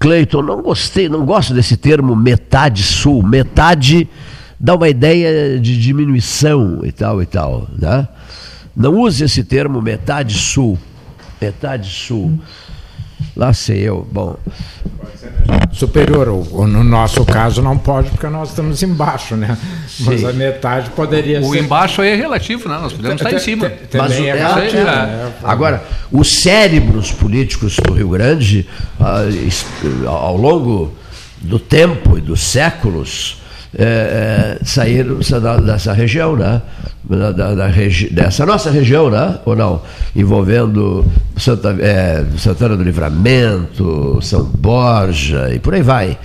Cleiton, não gostei, não gosto desse termo metade sul. Metade dá uma ideia de diminuição e tal e tal, né? Não use esse termo metade sul. Metade sul. Lá sei eu. Bom. Superior, no nosso caso não pode, porque nós estamos embaixo, né? Mas a metade poderia o ser. O embaixo aí é relativo, né? Nós podemos estar em cima. Mas o, é relativo, é? Agora, os cérebros políticos do Rio Grande, ah, ao longo do tempo e dos séculos, é, é, saíram dessa região, né? Da, da, da regi dessa nossa região, né? Ou não? Envolvendo Santa, é, Santana do Livramento, São Borja e por aí vai.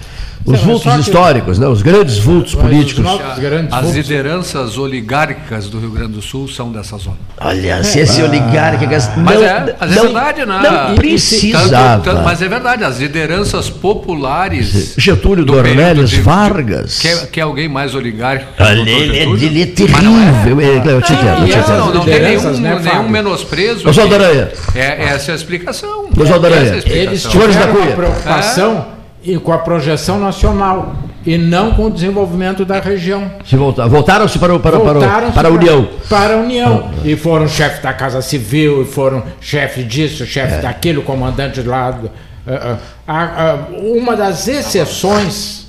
Os vultos históricos, né? os grandes vultos políticos. Grandes As vultos. lideranças oligárquicas do Rio Grande do Sul são dessa zona. Olha, se esse ah. oligárquico. Mas não, é, mas é verdade, né? Não precisava. Tanto, tanto, mas é verdade, as lideranças populares. Getúlio Dornelles Vargas. Quer, quer alguém mais oligárquico? Ele, ele, ele é terrível. É. Eu te entendo. Não, não, não tem nenhum, né, nenhum menosprezo. Oswaldo Aranha. É, essa é a explicação. Oswaldo Aranha. Eles tiveram uma preocupação e com a projeção nacional e não com o desenvolvimento da região. Se voltar, voltaram-se para, para, voltaram para, para a União. Para a União. Ah. E foram chefe da Casa Civil, e foram chefe disso, chefe é. daquilo, comandante do lado. Uh, uh, uh, uma das exceções.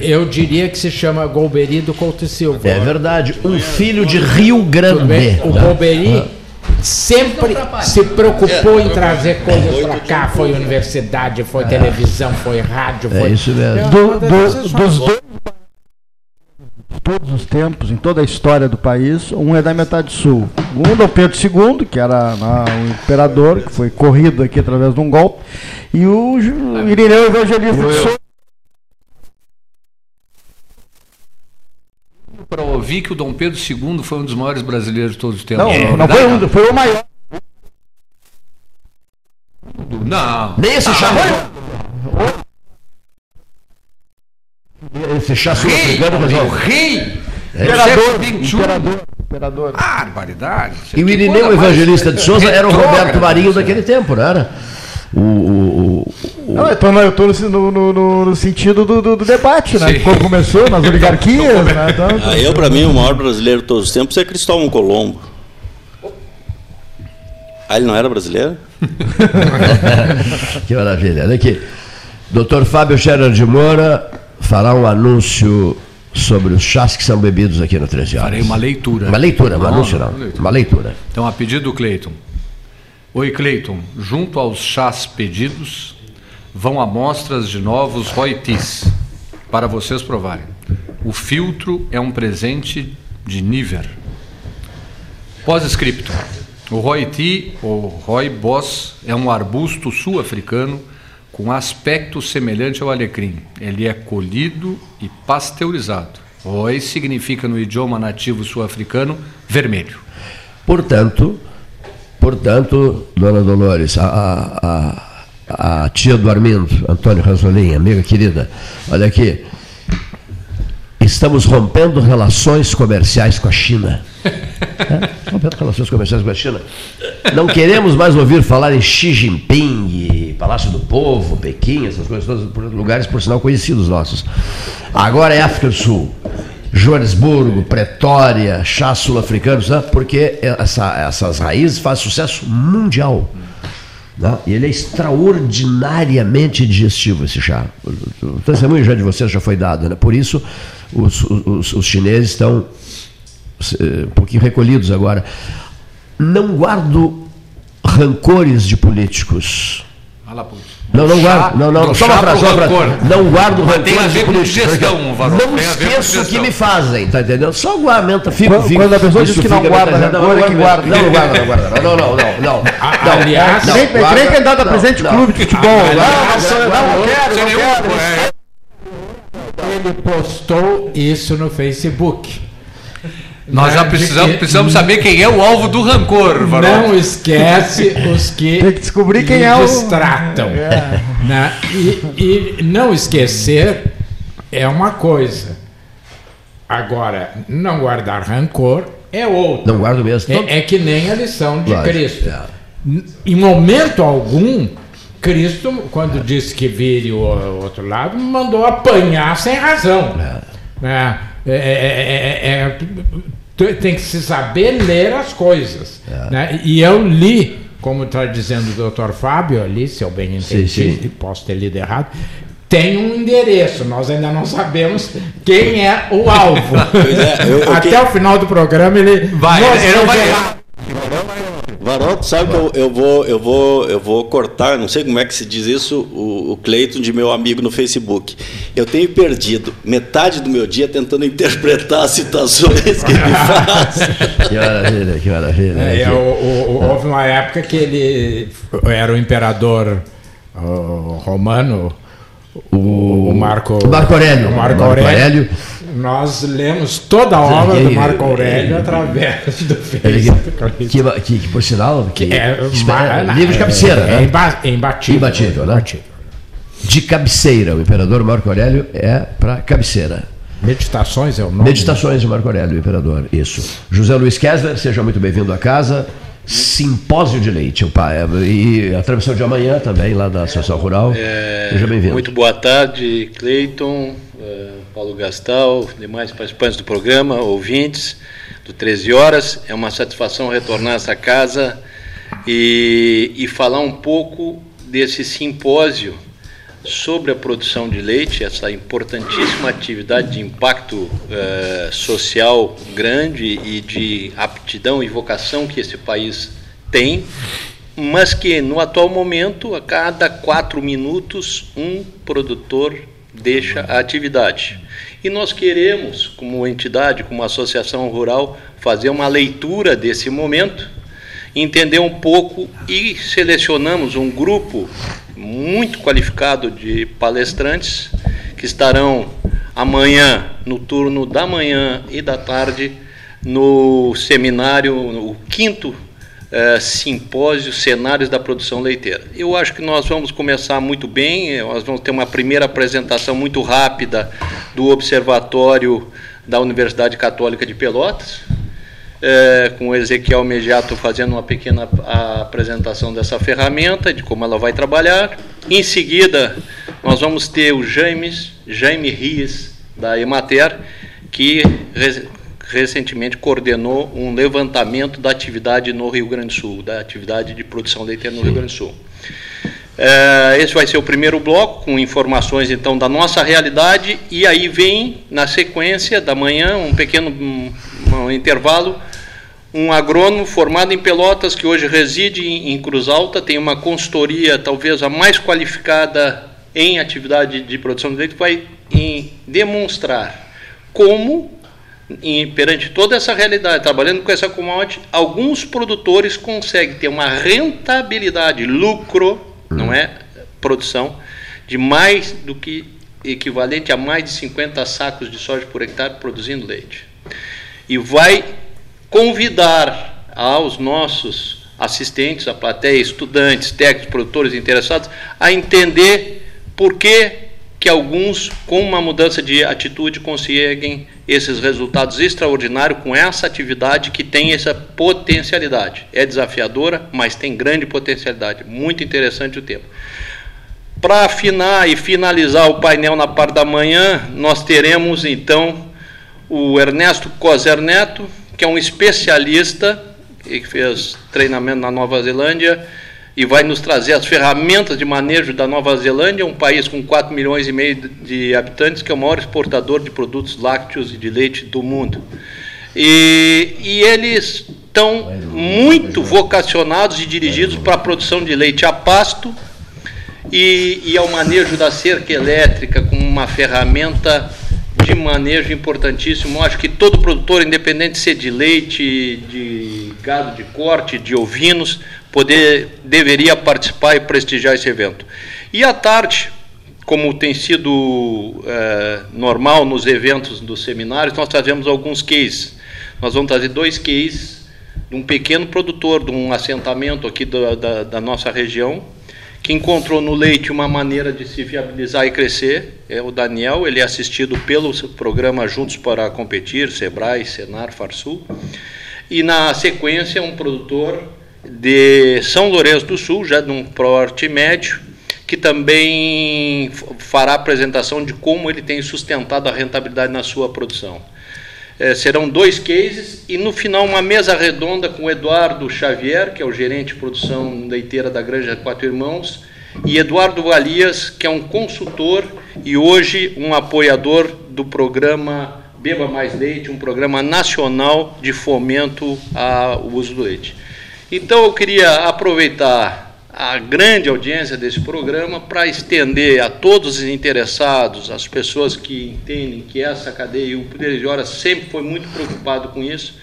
Eu diria que se chama Golbery do Couto Silva. É verdade, um filho de Rio Grande. O Golbery ah sempre se preocupou em trazer coisas para cá. Foi universidade, foi televisão, foi rádio. É foi... isso mesmo. Do, do, dos dois todos os tempos, em toda a história do país, um é da metade sul. Um Dom Pedro II, que era o imperador, que foi corrido aqui através de um golpe, e o Irineu Evangelista para ouvir que o Dom Pedro II foi um dos maiores brasileiros de todos os tempos. Não, é, não foi um, foi o maior. Não. Nem esse chá. Esse chá sul-africano, rei. É. Imperador, imperador, imperador. Barbaridade. E o Irineu Evangelista de Souza era o Roberto Marinho daquele tempo, não era? O, o, o... Não, então, eu estou no, no, no, sentido do, do, do debate, né? Como começou nas oligarquias. né? então, ah, eu, para mim, o maior brasileiro de todos os tempos é Cristóvão Colombo. Ah, ele não era brasileiro? que maravilha. Olha aqui. Doutor Fábio Scherer de Moura fará um anúncio sobre os chás que são bebidos aqui no 13 horas. Farei uma leitura. Uma leitura, um anúncio não. Uma leitura. Então, a pedido do Cleiton. Oi, Cleiton. Junto aos chás pedidos, vão amostras de novos Roitis para vocês provarem. O filtro é um presente de Niver. Pós-scripto. O Roiti, ou Roibos, é um arbusto sul-africano com aspecto semelhante ao alecrim. Ele é colhido e pasteurizado. Roi significa no idioma nativo sul-africano vermelho. Portanto, Portanto, dona Dolores, a, a tia do Armindo, Antônio Ranzolim, amiga querida, olha aqui. Estamos rompendo relações comerciais com a China. É, rompendo relações comerciais com a China. Não queremos mais ouvir falar em Xi Jinping, Palácio do Povo, Pequim, essas coisas todas, lugares por sinal conhecidos nossos. Agora é África do Sul. Joanesburgo, Pretória, chá sul-africano, porque essa, essas raízes fazem sucesso mundial. Né? E ele é extraordinariamente digestivo, esse chá. O testemunho já de vocês já foi dado. Né? Por isso, os, os, os chineses estão um pouquinho recolhidos agora. Não guardo rancores de políticos. Fala, putz. Não, não guardo. Não, não, só uma frase, só uma frase. Não guardo rancor. Tem a ver com gestão, Varol. Não esqueço o que me fazem, tá entendendo? Só aguamenta, fico, quando, fico. Quando a pessoa diz que não guarda rancor, é que guarda. Não, não guarda, não guarda. Não, não, não, não. Aliás, nem candidato a presidente de clube de futebol. Não, não quero, não quero. Ele postou isso no Facebook. Nós já precisamos, precisamos saber quem é o alvo do rancor, Varol. Não esquece os que, Tem que descobrir quem é o... distratam. É. Né? E, e não esquecer é uma coisa. Agora, não guardar rancor é outra. Não guardo mesmo. É, é que nem a lição de Lógico, Cristo. É. Em momento algum, Cristo, quando disse que vire o outro lado, mandou apanhar sem razão. É. É, é, é, é tem que se saber ler as coisas. Né? E eu li, como está dizendo o doutor Fábio ali, se eu bem entendi, sim, sim. posso ter lido errado, tem um endereço, nós ainda não sabemos quem é o alvo. É, eu, eu Até que... o final do programa ele vai, ele não vai. Varoto, sabe que eu, eu, vou, eu, vou, eu vou cortar, não sei como é que se diz isso, o, o Cleiton de meu amigo no Facebook. Eu tenho perdido metade do meu dia tentando interpretar as citações que ele faz. que maravilha, que maravilha. É, é, o, o, houve uma época que ele era o imperador romano, o, o Marco, o Marco Aurélio. O Marco, Marco Aurélio. Nós lemos toda a obra do Marco Aurélio através do Facebook. Que, que, que, por sinal, que, é, livro de cabeceira, é, né? É imbatível. Imbatível, né? Imbatível. De cabeceira, o imperador Marco Aurélio é para cabeceira. Meditações é o nome? Meditações de Marco Aurélio, imperador, isso. José Luiz Kessler, seja muito bem-vindo à casa. Simpósio de Leite, o pai, e a transmissão de amanhã também, lá da Associação Rural. É, Seja bem-vindo. Muito boa tarde, Cleiton, Paulo Gastal, demais participantes do programa, ouvintes do 13 Horas. É uma satisfação retornar a essa casa e, e falar um pouco desse simpósio sobre a produção de leite, essa importantíssima atividade de impacto eh, social grande e de aptidão e vocação que esse país tem, mas que no atual momento, a cada quatro minutos, um produtor deixa a atividade. E nós queremos, como entidade, como associação rural, fazer uma leitura desse momento, entender um pouco e selecionamos um grupo muito qualificado de palestrantes que estarão amanhã, no turno da manhã e da tarde, no seminário, o quinto uh, simpósio Cenários da Produção Leiteira. Eu acho que nós vamos começar muito bem, nós vamos ter uma primeira apresentação muito rápida do Observatório da Universidade Católica de Pelotas, é, com o Ezequiel Mediato fazendo uma pequena apresentação dessa ferramenta, de como ela vai trabalhar. Em seguida, nós vamos ter o James, Jaime Ries, da Emater, que recentemente coordenou um levantamento da atividade no Rio Grande do Sul, da atividade de produção leiteira no. Rio Grande do Sul. É, esse vai ser o primeiro bloco, com informações então da nossa realidade, e aí vem, na sequência da manhã, um pequeno um, um intervalo, um agrônomo formado em Pelotas, que hoje reside em Cruz Alta, tem uma consultoria talvez a mais qualificada em atividade de produção de leite, vai em demonstrar como em, perante toda essa realidade, trabalhando com essa commodity, alguns produtores conseguem ter uma rentabilidade, lucro, não é produção, de mais do que equivalente a mais de 50 sacos de soja por hectare produzindo leite. E vai convidar aos nossos assistentes, a plateia, estudantes, técnicos, produtores interessados, a entender por que que alguns, com uma mudança de atitude, conseguem esses resultados extraordinários com essa atividade que tem essa potencialidade. É desafiadora, mas tem grande potencialidade. Muito interessante o tema. Para afinar e finalizar o painel na parte da manhã, nós teremos então o Ernesto Coser Neto, que é um especialista que fez treinamento na Nova Zelândia e vai nos trazer as ferramentas de manejo da Nova Zelândia, um país com 4 milhões e meio de habitantes, que é o maior exportador de produtos lácteos e de leite do mundo. E, e eles estão muito vocacionados e dirigidos para a produção de leite a pasto e, e ao manejo da cerca elétrica como uma ferramenta de manejo importantíssimo. acho que todo produtor, independente de ser de leite, de gado de corte, de ovinos, poder deveria participar e prestigiar esse evento. E à tarde, como tem sido é, normal nos eventos dos seminários, nós trazemos alguns cases. Nós vamos trazer dois cases de um pequeno produtor de um assentamento aqui da, da, da nossa região, que encontrou no leite uma maneira de se viabilizar e crescer. É o Daniel, ele é assistido pelo programa Juntos para Competir, Sebrae, Senar, Farsul. E na sequência, um produtor de São Lourenço do Sul, já de um porte médio, que também fará apresentação de como ele tem sustentado a rentabilidade na sua produção. É, serão dois cases e no final uma mesa redonda com o Eduardo Xavier, que é o gerente de produção leiteira da Granja Quatro Irmãos, e Eduardo Valias, que é um consultor e hoje um apoiador do programa Beba Mais Leite, um programa nacional de fomento ao uso do leite. Então eu queria aproveitar a grande audiência desse programa para estender a todos os interessados, as pessoas que entendem que essa cadeia, e o Poder de Horas sempre foi muito preocupado com isso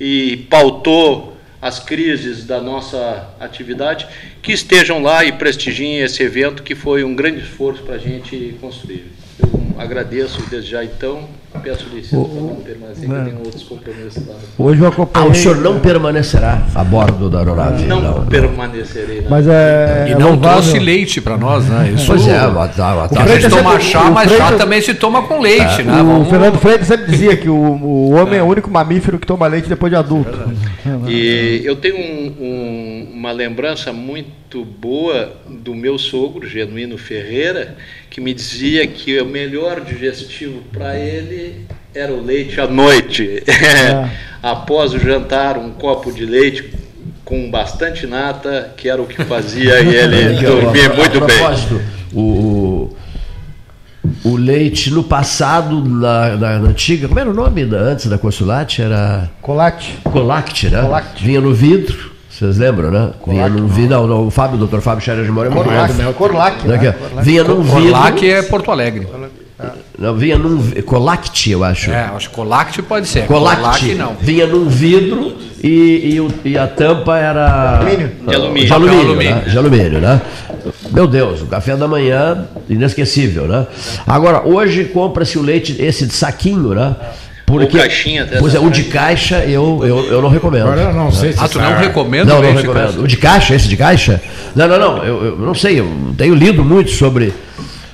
e pautou as crises da nossa atividade, que estejam lá e prestigiem esse evento que foi um grande esforço para a gente construir. Eu agradeço desde já então Peço licença para não permanecer, que tem outros compromissos lá. Hoje eu acompanhei... Ah, o senhor não permanecerá a bordo da aeronave? Não, não permanecerei. Não. Mas é, e não trouxe leite para nós, né? Isso, pois é, a gente toma chá, mas chá também se toma com leite, é, né? O Vamos... Fernando Freire sempre dizia que o, o homem é o único mamífero que toma leite depois de adulto. E eu tenho um, um, uma lembrança muito boa do meu sogro, Genuíno Ferreira, que me dizia que o melhor digestivo para ele era o leite à noite. É. Após o jantar, um copo de leite com bastante nata, que era o que fazia ele dormir muito a bem. O, o leite no passado, na, na, na, antiga, como era o nome da, antes da Consulate? Era. Colacte. Colacte, né? Colacte. Vinha no vidro vocês lembram, né? Vinha num vidro. Não, não, o Fábio, o doutor Fábio Scherer de Moura é morado. Corlac. Né? Vinha num vidro. Corlac é Porto Alegre. Não, vinha num. Colacte, eu acho. É, acho que Colacte pode ser. Colacte, não. Vinha num vidro e, e, e a tampa era. Alumínio. De alumínio. De alumínio, alumínio. Né? De alumínio, né? Meu Deus, o café da manhã, inesquecível, né? Agora, hoje compra-se o leite, esse de saquinho, né? Porque, caixinha pois é, o de caixa eu, eu, eu não recomendo. Agora eu não sei se Ah, tu não recomenda Não, não recomendo. O de caixa, esse de caixa? Não, não, não. Eu, eu não sei, eu tenho lido muito sobre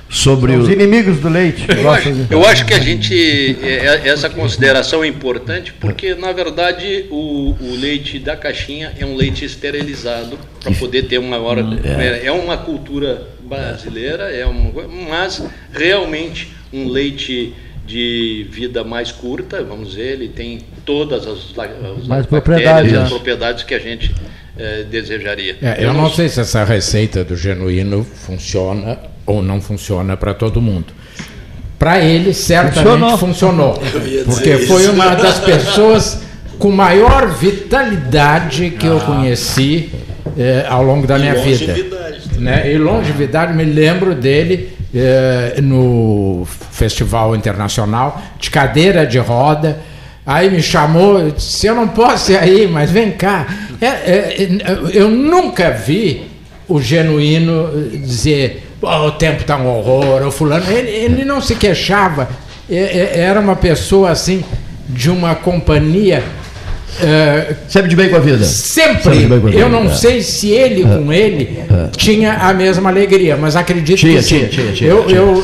sobre os inimigos do leite. Eu acho, eu acho, que a gente é, é, essa consideração é importante porque na verdade o, o leite da caixinha é um leite esterilizado para poder ter uma hora é. é uma cultura brasileira é uma, mas realmente um leite de vida mais curta, vamos dizer, ele tem todas as, as mais propriedades, as propriedades que a gente eh, desejaria. É, eu não sei se essa receita do genuíno funciona ou não funciona para todo mundo. Para ele, certamente funcionou. funcionou porque foi isso. uma das pessoas com maior vitalidade que ah. eu conheci eh, ao longo da e minha vida. Né? E longevidade, me lembro dele é, no Festival Internacional de cadeira de roda. Aí me chamou, eu disse, eu não posso ir aí, mas vem cá. É, é, eu nunca vi o genuíno dizer oh, o tempo está um horror, o fulano. Ele, ele não se queixava. É, é, era uma pessoa assim, de uma companhia é, sempre de bem com a vida. Sempre. A vida. Eu não é. sei se ele é. com ele é. tinha a mesma alegria, mas acredito tinha, que sim. Tinha, tinha, tinha, eu, tinha. eu,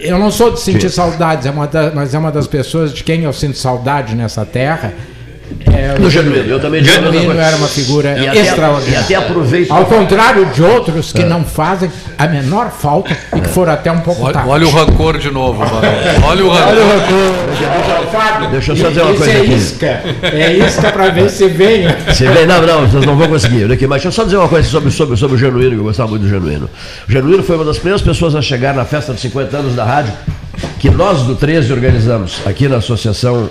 eu não sou de sentir saudades, é uma da, mas é uma das pessoas de quem eu sinto saudade nessa terra. É, do Genuíno, eu também Genuíno era uma figura e extraordinária. Até, e até aproveito. Ao contrário de outros que é. não fazem a menor falta e que foram até um pouco olha, tarde. Olha o rancor de novo, mano. Olha o rancor. Olha o rancor. Deixa eu só dizer uma coisa é aqui. Isca. É isca para ver se vem. Se vem, não, não, vocês não vão conseguir. Olha aqui, mas deixa eu só dizer uma coisa sobre, sobre, sobre o Genuíno, que eu gostava muito do Genuíno. O Genuíno foi uma das primeiras pessoas a chegar na festa dos 50 anos da rádio, que nós do 13 organizamos aqui na Associação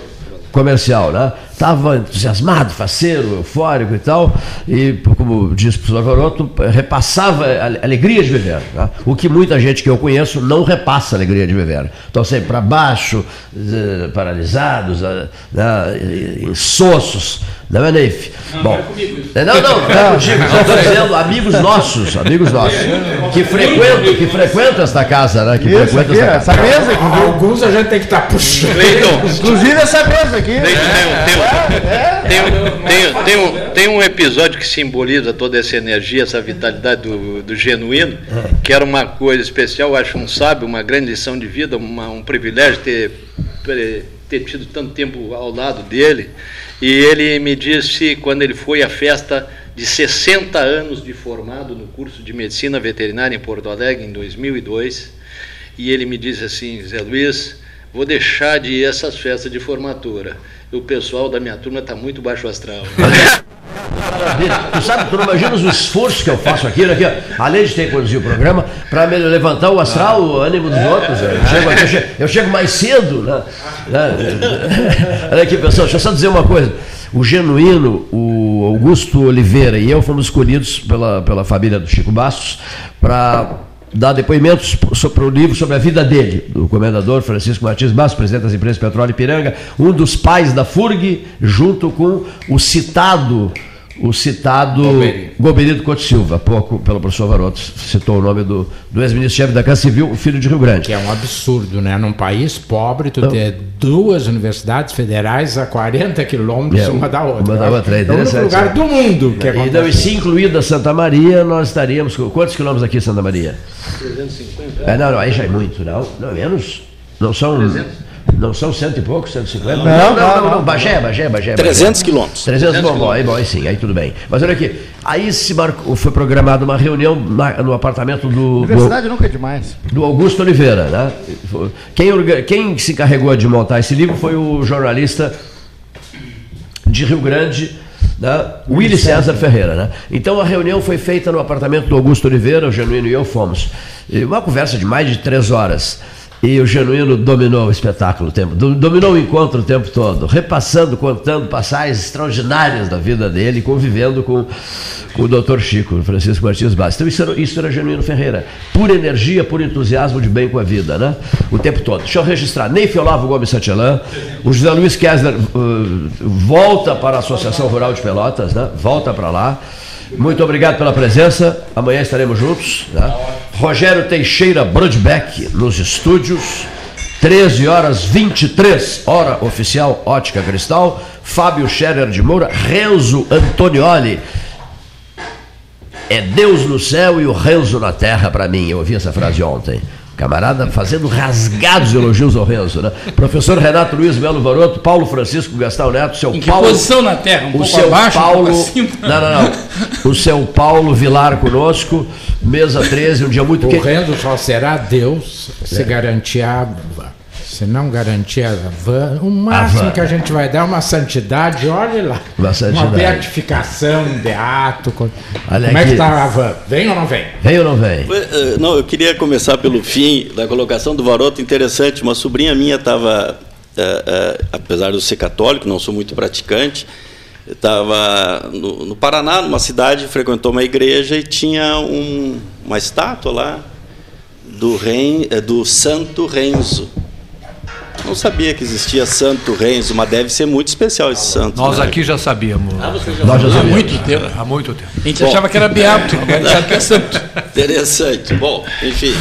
Comercial, né? Estava entusiasmado, faceiro, eufórico e tal, e, como disse o professor Garoto, repassava a alegria de viver. Tá? O que muita gente que eu conheço não repassa a alegria de viver. Estão sempre para baixo, eh, paralisados, eh, né, insossos. Não é, Neif? Não, Bom, não, é não, não, não é contigo. Estou dizendo amigos nossos, amigos nossos, que frequentam, que frequentam esta casa, né? Que Isso, frequentam esta casa. Essa mesa aqui. Alguns a gente tem que estar tá puxando. Inclusive essa mesa aqui. Tem, tem, tem, tem, tem, tem, um, tem um episódio que simboliza toda essa energia, essa vitalidade do, do genuíno, que era uma coisa especial, acho um sábio, uma grande lição de vida, uma, um privilégio ter, ter tido tanto tempo ao lado dele. E ele me disse, quando ele foi à festa de 60 anos de formado no curso de medicina veterinária em Porto Alegre em 2002, e ele me disse assim: Zé Luiz, vou deixar de ir essas festas de formatura. O pessoal da minha turma está muito baixo astral. Tu sabe, tu não imaginas o esforço que eu faço aqui, né, aqui além de ter que conduzir o programa, para levantar o astral, o ânimo dos outros. Eu chego, eu chego, eu chego mais cedo. Né? né? Olha aqui, pessoal, deixa eu só dizer uma coisa. O Genuíno, o Augusto Oliveira e eu fomos escolhidos pela, pela família do Chico Bastos para dar depoimentos sobre o livro sobre a vida dele, do comendador Francisco Martins Bastos, presidente das empresas Petróleo e Piranga, um dos pais da FURG, junto com o citado o citado Goberito Couto Silva, pouco pelo professor Varoto, citou o nome do, do ex-ministro-chefe da Casa Civil, filho de Rio Grande. Que é um absurdo, né? Num país pobre, tu ter duas universidades federais a 40 quilômetros é, uma da outra. Uma da outra, é, é o único lugar do mundo que é Então, e se incluída Santa Maria, nós estaríamos com quantos quilômetros aqui Santa Maria? 350. É, não, não, aí já é muito, não, não menos. Não são... 300? Não são cento e poucos, 150? Não, não, não. não, não, Bagé, Bagé, Bagé. 300 quilômetros. 300 quilômetros, aí, bom, aí sim, aí tudo bem. Mas olha aqui, aí se marcou, foi programada uma reunião na, no apartamento do... Universidade do, nunca é demais. Do Augusto Oliveira, né? Quem, quem se encarregou de montar esse livro foi o jornalista de Rio Grande, né? Willy César Ferreira. Né? Então a reunião foi feita no apartamento do Augusto Oliveira, o Genuíno e eu fomos. Uma conversa de mais de três horas. E o Genuíno dominou o espetáculo, o tempo, dominou o encontro o tempo todo, repassando, contando passagens extraordinárias da vida dele, convivendo com, com o doutor Chico, Francisco Martins Bastos. Então isso era, isso era Genuíno Ferreira. Pura energia, puro entusiasmo de bem com a vida, né? O tempo todo. Deixa eu registrar. Ney Olavo Gomes Santillan, o José Luiz Kessler uh, volta para a Associação Rural de Pelotas, né? Volta para lá. Muito obrigado pela presença. Amanhã estaremos juntos. Né? Rogério Teixeira Brodbeck nos estúdios. 13 horas 23, hora oficial Ótica Cristal. Fábio Scherer de Moura, Renzo Antonioli. É Deus no céu e o Renzo na terra para mim. Eu ouvi essa frase ontem. Camarada fazendo rasgados elogios ao Renzo, né? Professor Renato Luiz Melo Varoto, Paulo Francisco Gastão Neto, seu em que Paulo. posição na Terra? Um o seu abaixo, Paulo. Um não, não, não. O seu Paulo Vilar conosco, mesa 13, um dia muito quente. O Renzo só será Deus se é. garantir a se não garantir a van, o máximo van. que a gente vai dar é uma santidade, olhe lá. Uma, santidade. uma beatificação, um beato. Olha Como aqui. é que está a van? Vem ou não vem? Vem ou não vem? Eh, não, eu queria começar pelo fim da colocação do Varoto, interessante. Uma sobrinha minha estava, é, é, apesar de eu ser católico, não sou muito praticante, estava no, no, Paraná, numa cidade, frequentou uma igreja e tinha um, uma estátua lá do, rei, do Santo Renzo não sabia que existia Santo Renzo, mas deve ser muito especial esse santo. Nós né? aqui já sabíamos. Ah, já Nós já sabíamos. Há muito tempo. Há muito tempo. A gente Bom, achava que era beato, agora sabe que é santo. Interessante. Bom, enfim.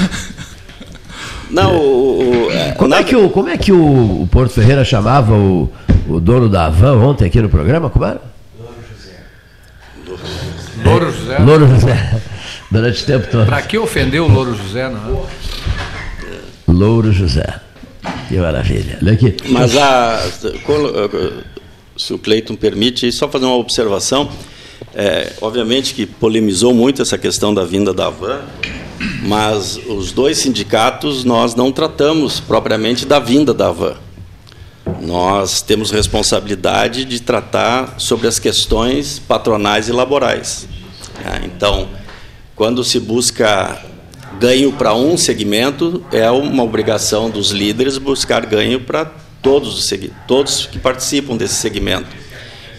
Não, o, o, é, como, é que o, como é que o, o Porto Ferreira chamava o, o dono da Havan ontem aqui no programa? Como era? Louro José. Louro José. Louro José. Durante o tempo todo. Para que ofendeu o Louro José, não é? Louro José. Que maravilha. Olha aqui. Mas a, se o Cleiton permite, só fazer uma observação. É, obviamente que polemizou muito essa questão da vinda da van, mas os dois sindicatos nós não tratamos propriamente da vinda da van. Nós temos responsabilidade de tratar sobre as questões patronais e laborais. É, então, quando se busca ganho para um segmento, é uma obrigação dos líderes buscar ganho para todos, todos que participam desse segmento.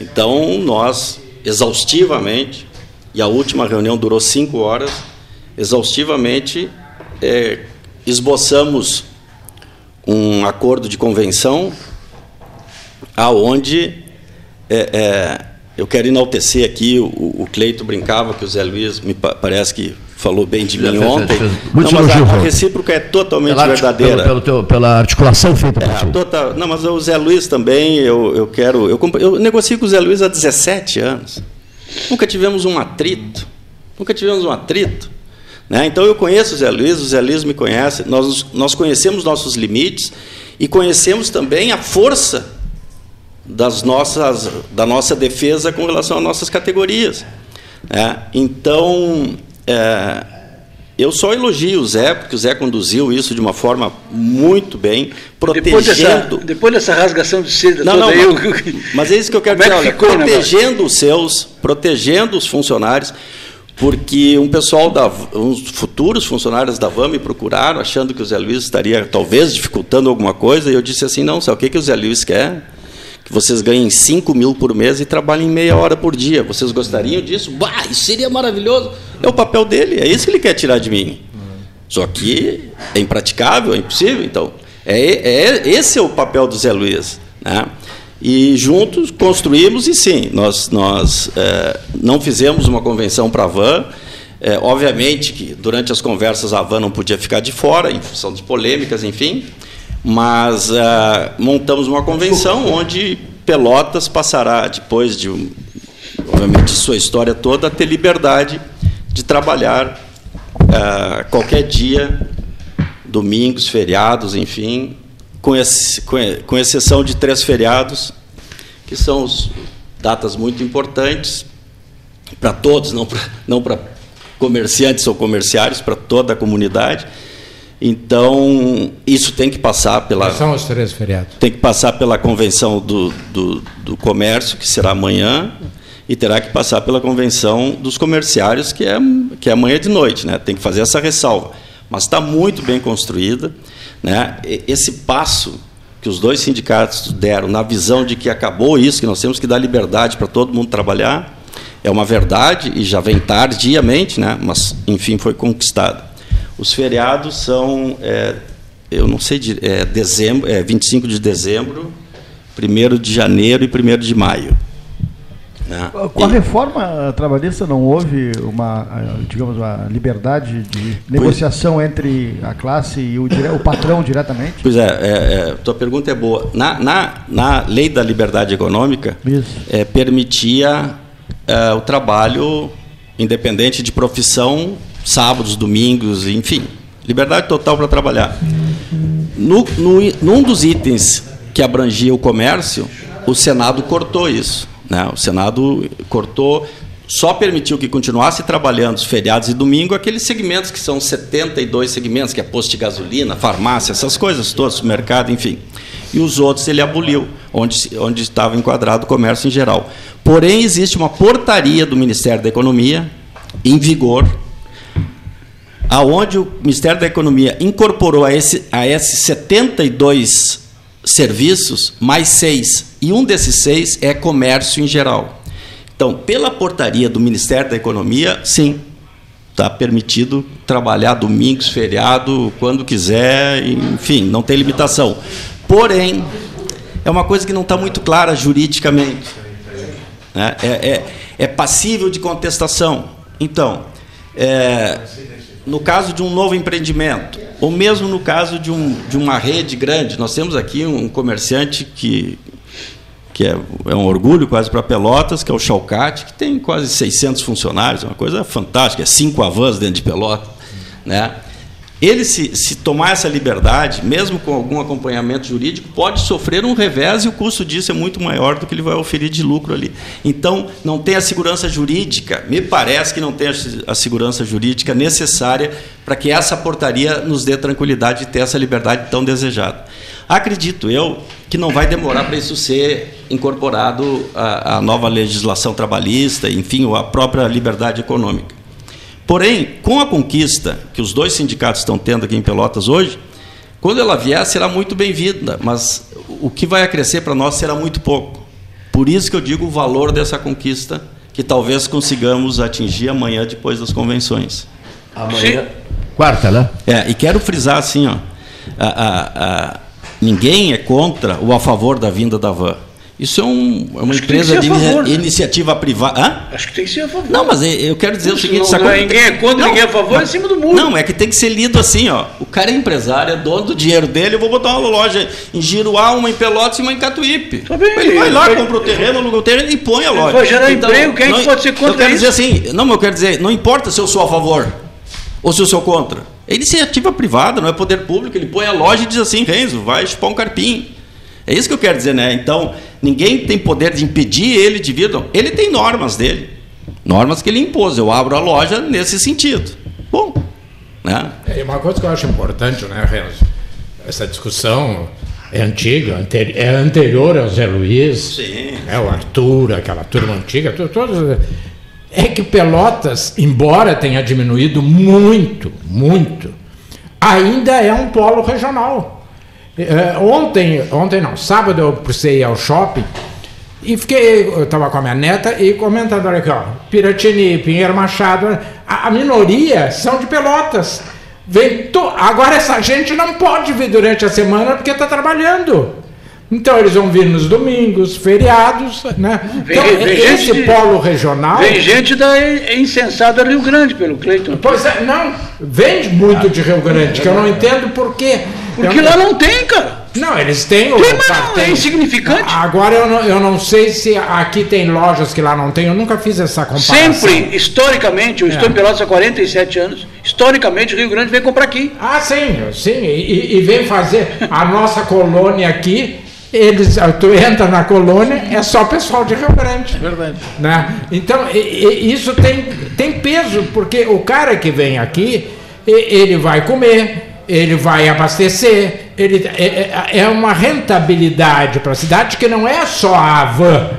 Então, nós, exaustivamente, e a última reunião durou cinco horas, exaustivamente é, esboçamos um acordo de convenção aonde é, é, eu quero enaltecer aqui, o, o Cleito brincava que o Zé Luiz me parece que falou bem de mim ontem. Muito não, mas a, a recíproca é totalmente pela verdadeira. Pelo, pelo teu, pela articulação feita por é, total, Não, mas o Zé Luiz também, eu, eu quero. Eu, eu negocio com o Zé Luiz há 17 anos. Nunca tivemos um atrito. Nunca tivemos um atrito. Né? Então eu conheço o Zé Luiz, o Zé Luiz me conhece, nós, nós conhecemos nossos limites e conhecemos também a força das nossas, da nossa defesa com relação às nossas categorias. Né? Então, é, eu só elogio o Zé, porque o Zé conduziu isso de uma forma muito bem, protegendo. Depois dessa, depois dessa rasgação de seda não, toda não, aí, eu- mas é isso que eu quero Como é dizer, que olha, ficou, né, protegendo os seus, protegendo os funcionários, porque um pessoal da uns futuros funcionários da VAM me procuraram achando que o Zé Luiz estaria talvez dificultando alguma coisa, e eu disse assim, não, sabe o que, que o Zé Luiz quer? Que vocês ganhem 5 mil por mês e trabalhem meia hora por dia. Vocês gostariam disso? Bah, isso seria maravilhoso. É o papel dele, é isso que ele quer tirar de mim. Só que é impraticável, é impossível. Então, é, é- esse é o papel do Zé Luiz. Né? E juntos construímos, e sim, nós, nós eh, não fizemos uma convenção para a van. Eh, obviamente que durante as conversas a van não podia ficar de fora, em função de polêmicas, enfim. Mas ah, montamos uma convenção onde Pelotas passará, depois de, obviamente, sua história toda, a ter liberdade de trabalhar ah, qualquer dia, domingos, feriados, enfim, com, com exceção de três feriados, que são os- datas muito importantes para todos, não para não comerciantes ou comerciários, para toda a comunidade. Então, isso tem que passar pela são os três feriados? tem que passar pela convenção do, do, do comércio, que será amanhã, e terá que passar pela convenção dos comerciários, que é, que é amanhã de noite. Né? Tem que fazer essa ressalva. Mas está muito bem construída. Né? Esse passo que os dois sindicatos deram na visão de que acabou isso, que nós temos que dar liberdade para todo mundo trabalhar, é uma verdade e já vem tardiamente, né? mas, enfim, foi conquistada. Os feriados são, é, eu não sei, de- é, dezembro, é 25 de dezembro, 1 de janeiro e 1 de maio. né? Com a E- reforma trabalhista não houve uma, digamos, uma liberdade de negociação entre a classe e o, o patrão diretamente? Pois é, é, é, tua pergunta é boa. Na, na, na lei da liberdade econômica, é, permitia é, o trabalho independente de profissão, sábados, domingos, enfim, liberdade total para trabalhar. No, no, num dos itens que abrangia o comércio, o Senado cortou isso. Né? O Senado cortou, só permitiu que continuasse trabalhando os feriados e domingo aqueles segmentos que são 72 segmentos, que é posto de gasolina, farmácia, essas coisas todas, supermercado, enfim. E os outros ele aboliu, onde, onde estava enquadrado o comércio em geral. Porém, existe uma portaria do Ministério da Economia em vigor, aonde o Ministério da Economia incorporou a, esse, a esses 72 serviços mais seis. E um desses seis é comércio em geral. Então, pela portaria do Ministério da Economia, sim, está permitido trabalhar domingos, feriado, quando quiser, enfim, não tem limitação. Porém, é uma coisa que não está muito clara juridicamente. né? É, é, é passível de contestação. Então, é, no caso de um novo empreendimento, ou mesmo no caso de, um, de uma rede grande, nós temos aqui um comerciante que, que é, é um orgulho quase para Pelotas, que é o Chalcate, que tem quase 600 funcionários, uma coisa fantástica, é cinco avãs dentro de Pelotas. Né? Ele, se, se tomar essa liberdade, mesmo com algum acompanhamento jurídico, pode sofrer um revés e o custo disso é muito maior do que ele vai oferir de lucro ali. Então, não tem a segurança jurídica, me parece que não tem a se- a segurança jurídica necessária para que essa portaria nos dê tranquilidade de ter essa liberdade tão desejada. Acredito eu que não vai demorar para isso ser incorporado à, à nova legislação trabalhista, enfim, a própria liberdade econômica. Porém, com a conquista que os dois sindicatos estão tendo aqui em Pelotas hoje, quando ela vier, será muito bem-vinda, mas o que vai acrescer para nós será muito pouco. Por isso que eu digo o valor dessa conquista, que talvez consigamos atingir amanhã, depois das convenções. Amanhã. Quarta, né? É, e quero frisar assim, ó, a- a- a- ninguém é contra ou a favor da vinda da van. Isso é, um- é uma Acho empresa de favor, né? iniciativa privada. Hã? Acho que tem que ser a favor. Não, mas eu quero dizer o Não, seguinte: não essa é ninguém é contra, ninguém é a favor, é em cima do muro. Não, é que tem que ser lido assim, ó. O cara é empresário, é dono do dinheiro dele, eu vou botar uma loja em Giruá, uma em Pelotas e uma em Catuípe. Tá bem, ele vai lá, vai- compra o terreno, aluga o terreno e põe a loja. vai gerar emprego, quem é que não- pode ser contra Eu quero isso? dizer assim, não, mas eu quero dizer, não importa se eu sou a favor ou se eu sou contra. É iniciativa privada, não é poder público. Ele põe a loja e diz assim, Renzo, vai chupar um carpim. É isso que eu quero dizer, né? Então, ninguém tem poder de impedir ele de vir. não. Ele tem normas dele. Normas que ele impôs. Eu abro a loja nesse sentido. Bom, né? É uma coisa que eu acho importante, né, Renzo? Essa discussão é antiga, é anterior ao Zé Luiz, Sim. É, o Arthur, aquela turma antiga, todos. É que Pelotas, embora tenha diminuído muito, muito, ainda é um polo regional. É, ontem, ontem não, sábado eu precisei ir ao shopping e fiquei, eu estava com a minha neta e comentando, olha aqui, ó, Piratini, Pinheiro Machado, a, a minoria são de Pelotas. Vem to... Agora essa gente não pode vir durante a semana porque está trabalhando. Então eles vão vir nos domingos, feriados, né? Vem, então, vem esse gente, polo regional. Vem gente da insensada Rio Grande, pelo Cleiton. Pois é, não, vem muito de Rio Grande, que eu não entendo por quê. Porque eu, lá não tem, cara. Não, eles têm o. Tem, mas não, é insignificante. Agora eu não, eu não sei se aqui tem lojas que lá não tem, eu nunca fiz essa comparação. Sempre, historicamente, eu estou em Pelotas há 47 anos, historicamente o Rio Grande vem comprar aqui. Ah, sim, sim, e, e vem fazer a nossa colônia aqui eles, tu entra na colônia, é só pessoal de Rio Grande. Verdade. Né? Então, e, e, isso tem, tem peso, porque o cara que vem aqui, ele vai comer, ele vai abastecer, ele, é, é, é uma rentabilidade para a cidade que não é só a van.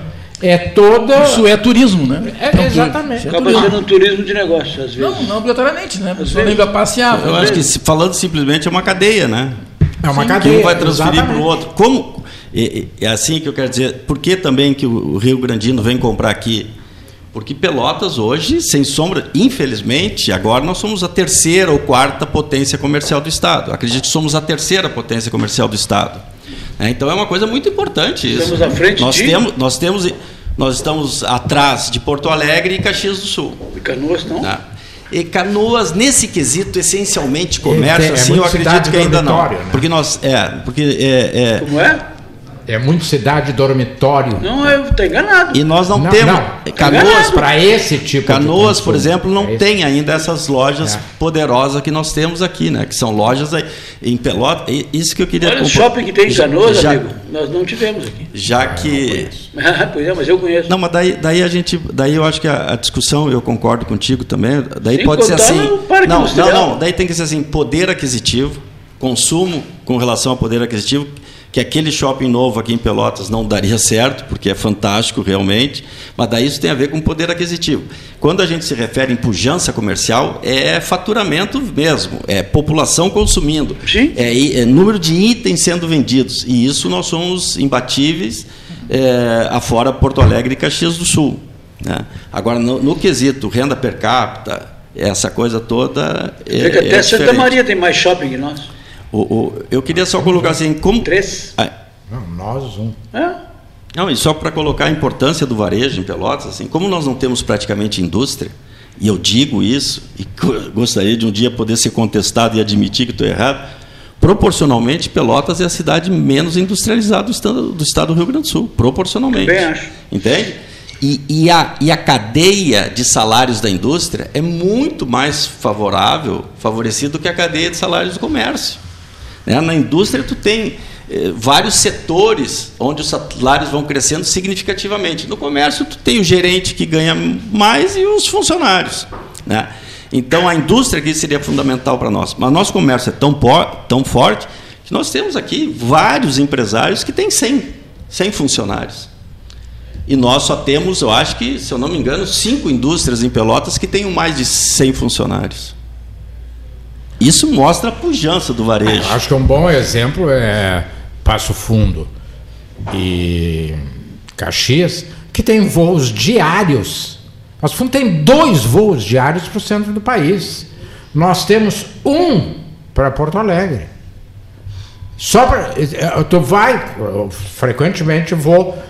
É toda. Isso é turismo, né? É, então, exatamente. É Acaba sendo um turismo de negócio, às vezes. Não, não obrigatoriamente, né? A pessoa para passear. Eu acho que, falando simplesmente, é uma cadeia, né? É uma Sim, cadeia. Que um vai transferir para o outro. Como, é, é, assim que eu quero dizer. Por que também que o Rio Grandino vem comprar aqui? Porque Pelotas hoje, sem sombra, infelizmente, agora nós somos a terceira ou quarta potência comercial do Estado. Acredito que somos a terceira potência comercial do Estado. É, então é uma coisa muito importante isso. Estamos à frente nós de... temos, nós temos, nós estamos atrás de Porto Alegre e Caxias do Sul. E Canoas não? Tá? E Canoas, nesse quesito, essencialmente comércio, é, assim, eu acredito que ainda não. Né? Porque nós. É, porque é, é, Como é? É muito cidade dormitório. Não, eu estou enganado. E nós não, não temos. Não. Canoas, para esse tipo Canoas, de por exemplo, não é tem ainda essas lojas é. poderosas que nós temos aqui, né? Que são lojas aí, em Pelotas. Isso que eu queria. Olha o shopping que tem em Canoas, já, amigo. Nós não tivemos aqui. Já que. pois é, mas eu conheço. Não, mas daí, daí a gente. Daí eu acho que a, a discussão, eu concordo contigo também. Daí Sim, pode ser assim. Não, não, não. Daí tem que ser assim: poder aquisitivo, consumo com relação ao poder aquisitivo que aquele shopping novo aqui em Pelotas não daria certo, porque é fantástico realmente, mas daí isso tem a ver com poder aquisitivo. Quando a gente se refere em pujança comercial, é faturamento mesmo, é população consumindo, é, é, número de itens sendo vendidos, e isso nós somos imbatíveis é, afora Porto Alegre e Caxias do Sul. Né? Agora, no, no quesito renda per capita, essa coisa toda. É, até é Santa Maria tem mais shopping que nós. O, o, eu queria só colocar assim, como. Três? Ah, não, nós um. É? Não, e só para colocar a importância do varejo em Pelotas, assim, como nós não temos praticamente indústria, e eu digo isso, e gostaria de um dia poder ser contestado e admitir que estou errado, proporcionalmente Pelotas é a cidade menos industrializada do estado do, estado do Rio Grande do Sul, proporcionalmente. Também acho. Entende? E, e, a, e a cadeia de salários da indústria é muito mais favorável, favorecida do que a cadeia de salários do comércio. Né? Na indústria, tu tem eh, vários setores onde os salários vão crescendo significativamente. No comércio, tu tem o gerente que ganha mais e os funcionários. Né? Então, a indústria aqui seria fundamental para nós. Mas nosso comércio é tão, tão forte que nós temos aqui vários empresários que têm 100, 100 funcionários. E nós só temos, eu acho que, se eu não me engano, cinco indústrias em Pelotas que tenham mais de 100 funcionários. Isso mostra a pujança do varejo. acho que um bom exemplo é Passo Fundo e Caxias, que tem voos diários. Passo Fundo tem dois voos diários para o centro do país. Nós temos um para Porto Alegre. Só para. Tu vai, eu frequentemente vou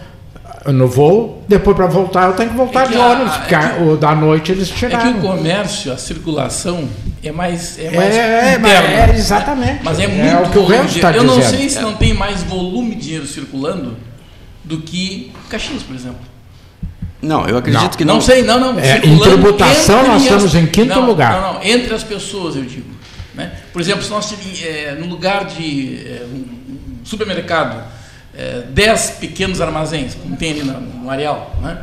no voo, depois para voltar eu tenho que voltar é que de ônibus, porque é que, o da noite eles tiraram. É que o comércio, a circulação é mais é mais é, interna, é, exatamente. Né? Mas é muito é o que o Ramos está Eu dizendo. não sei se não tem mais volume de dinheiro circulando do que Caxias, por exemplo. Não, eu acredito não, que não. Não sei, não, não. É, em tributação nós estamos em quinto não, lugar. Não, não, entre as pessoas, eu digo. Né? Por exemplo, se nós é, no lugar de é, um supermercado é, 10 pequenos armazéns, como tem ali no, no Areal. Né?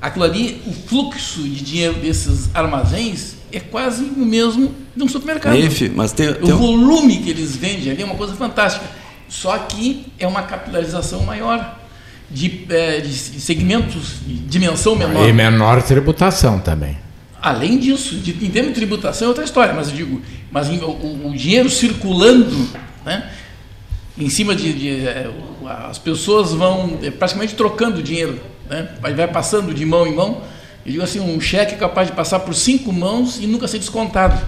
Aquilo ali, o fluxo de dinheiro desses armazéns é quase o mesmo de um supermercado. Neif, mas tem, tem O um- volume que eles vendem ali é uma coisa fantástica. Só que é uma capitalização maior de, eh, de segmentos de dimensão menor. E menor tributação também. Além disso, de, em termos de tributação é outra história, mas eu digo, mas em- o, o dinheiro circulando, né, em cima de, de, o- as pessoas vão eh, praticamente trocando dinheiro, né, vai, passando de mão em mão. Eu digo assim, um cheque é capaz de passar por cinco mãos e nunca ser descontado.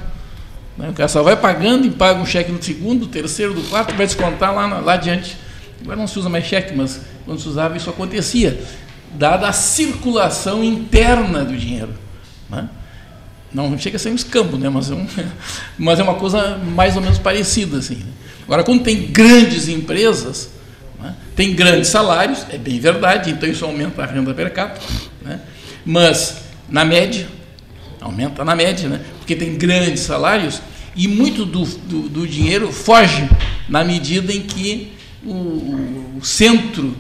Né, o cara só vai pagando e paga um cheque no segundo, terceiro, do quarto, vai descontar lá, lá adiante. Agora não se usa mais cheque, mas quando se usava isso acontecia, dada a circulação interna do dinheiro. Né? Não chega a ser um escambo, né? mas, é um, mas é uma coisa mais ou menos parecida. Assim, né? Agora, quando tem grandes empresas? Tem grandes salários, é bem verdade, então isso aumenta a renda per capita, né? mas na média, aumenta na média, né? porque tem grandes salários e muito do, do, do dinheiro foge na medida em que o, o centro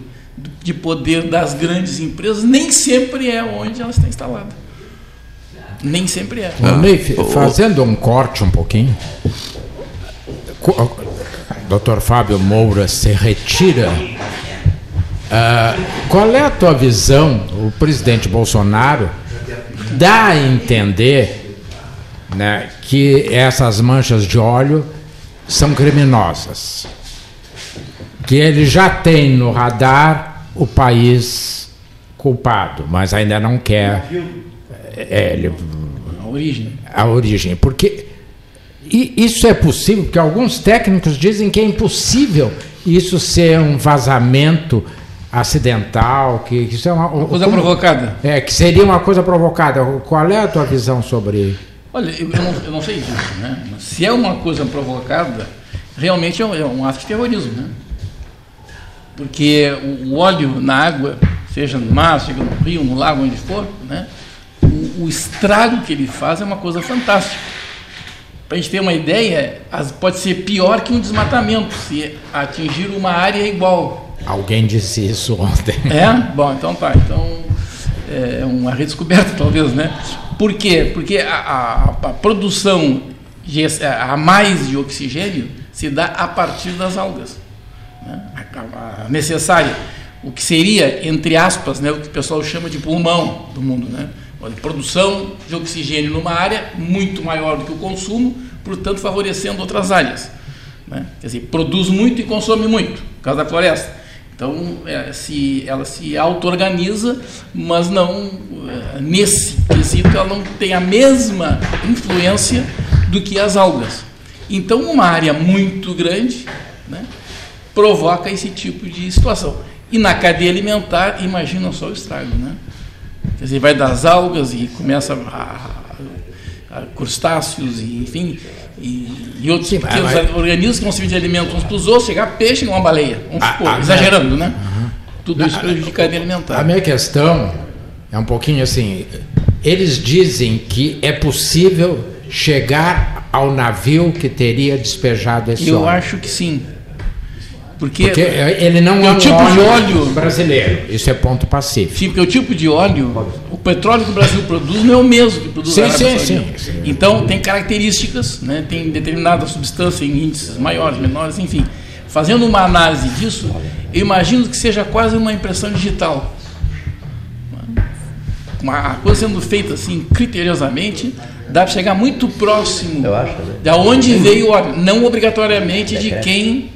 de poder das grandes empresas nem sempre é onde elas estão instaladas. Nem sempre é. Neif, fazendo um corte um pouquinho, Dr. Fábio Moura se retira. Ah, qual é a tua visão? O presidente Bolsonaro dá a entender né, que essas manchas de óleo são criminosas. Que ele já tem no radar o país culpado, mas ainda não quer. É, ele A origem. a origem. Porque e isso é possível, porque alguns técnicos dizem que é impossível isso ser um vazamento acidental, que que isso é uma Coisa como- provocada. É, que seria uma coisa provocada. Qual é a tua visão sobre Olha, eu, eu não, eu não sei disso, né? Mas se é uma coisa provocada, realmente é um, é um ato de terrorismo, né? Porque o, o óleo na água, seja no mar, seja no rio, no lago, onde for, né? O, o estrago que ele faz é uma coisa fantástica. Para a gente ter uma ideia, pode ser pior que um desmatamento, se atingir uma área igual. Alguém disse isso ontem. É? Bom, então tá. Então é uma redescoberta, talvez, né? Por quê? Porque a, a- a produção de a mais de oxigênio se dá a partir das algas. né? A, a- a necessária. O que seria, entre aspas, né, o que o pessoal chama de pulmão do mundo. Né? Olha, Produção de oxigênio numa área muito maior do que o consumo, portanto, favorecendo outras áreas. né? Quer dizer, produz muito e consome muito, por causa da floresta. Então, é, se, ela se auto-organiza, mas não, é, nesse quesito, ela não tem a mesma influência do que as algas. Então, uma área muito grande né, provoca esse tipo de situação. E na cadeia alimentar, imagina só o estrago. Né? Quer dizer, vai das algas e começa a, a crustáceos, e, enfim, e, e outros Sim, pequenos organismos que vão servir de alimento uns para os outros, chegar peixe e uma baleia, vamos Ah, supor, ah, exagerando, né? Tudo isso prejudica a cadeia alimentar. A minha questão é um pouquinho assim: eles dizem que é possível chegar ao navio que teria despejado esse Eu óleo. acho que sim. Porque, Porque ele não o é um tipo de óleo óleo- brasileiro. Isso é ponto pacífico. sim, porque o tipo de óleo, o petróleo que o Brasil produz não é o mesmo que produz Sim, a Arábia sim, Saudita. sim, sim. Então tem características, né? tem determinada substância em índices maiores, menores, enfim. Fazendo uma análise disso, eu imagino que seja quase uma impressão digital. Uma coisa sendo feita assim criteriosamente, dá para chegar muito próximo Eu acho também. da onde veio o óleo, não obrigatoriamente de quem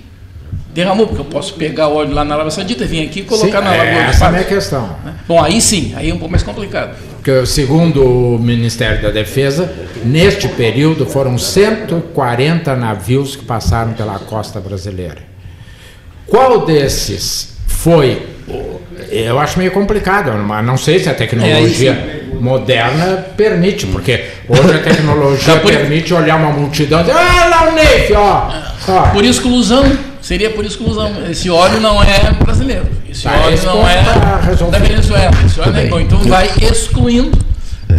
derramou, porque eu posso pegar óleo lá na Arábia Saudita, vir aqui e colocar Sim, na Lagoa é, essa é a minha questão. Bom, aí sim, aí é um pouco mais complicado. Porque, segundo o Ministério da Defesa, neste período foram 140 navios que passaram pela costa brasileira. Qual desses foi? Eu acho meio complicado, mas não sei se a tecnologia moderna permite, porque hoje a tecnologia Tá permite olhar uma multidão e dizer, ah, lá o Neif, ó. ó. Por exclusão, seria por exclusão. Esse óleo não é brasileiro. Esse Tá, óleo esse não é da Venezuela. Esse óleo é bom. Então vai excluindo.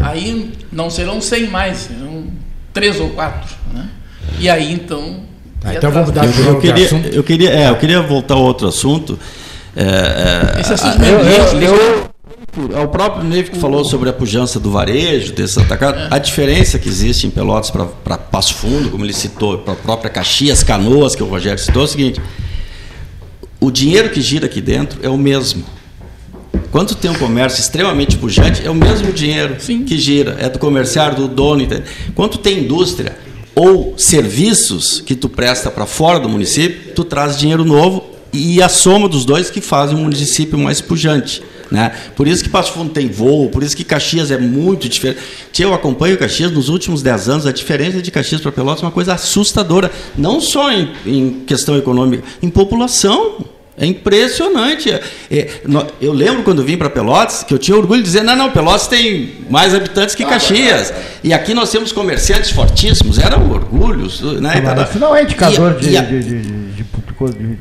Aí não serão 100 mais, serão 3 ou 4. Né? E aí então. Ir então vamos dar disso. Eu, eu queria, eu queria, é, eu queria voltar a outro assunto. É, é, Esse assunto a- meio ambiente, eu- É o próprio Neve que falou sobre a pujança do varejo, desse atacado. A diferença que existe em Pelotas para Passo Fundo, como ele citou, para a própria Caxias, Canoas, que o Rogério citou, é o seguinte: o dinheiro que gira aqui dentro é o mesmo. Quando tem um comércio extremamente pujante, é o mesmo dinheiro Sim. que gira, é do comerciário, do dono. entende? Quando tem indústria ou serviços que tu presta para fora do município, tu traz dinheiro novo e a soma dos dois que fazem um município mais pujante. Né? Por isso que Passo Fundo tem voo, por isso que Caxias é muito diferente. Eu acompanho Caxias nos últimos 10 anos, a diferença de Caxias para Pelotas é uma coisa assustadora, não só em, em questão econômica, em população. É impressionante. É- é, no- eu lembro quando vim para Pelotas que eu tinha orgulho de dizer: não, não, Pelotas tem mais habitantes que Caxias. E aqui nós temos comerciantes fortíssimos. Era um orgulho. Né? Mas isso não é indicador E- de, e a- de- de- de- de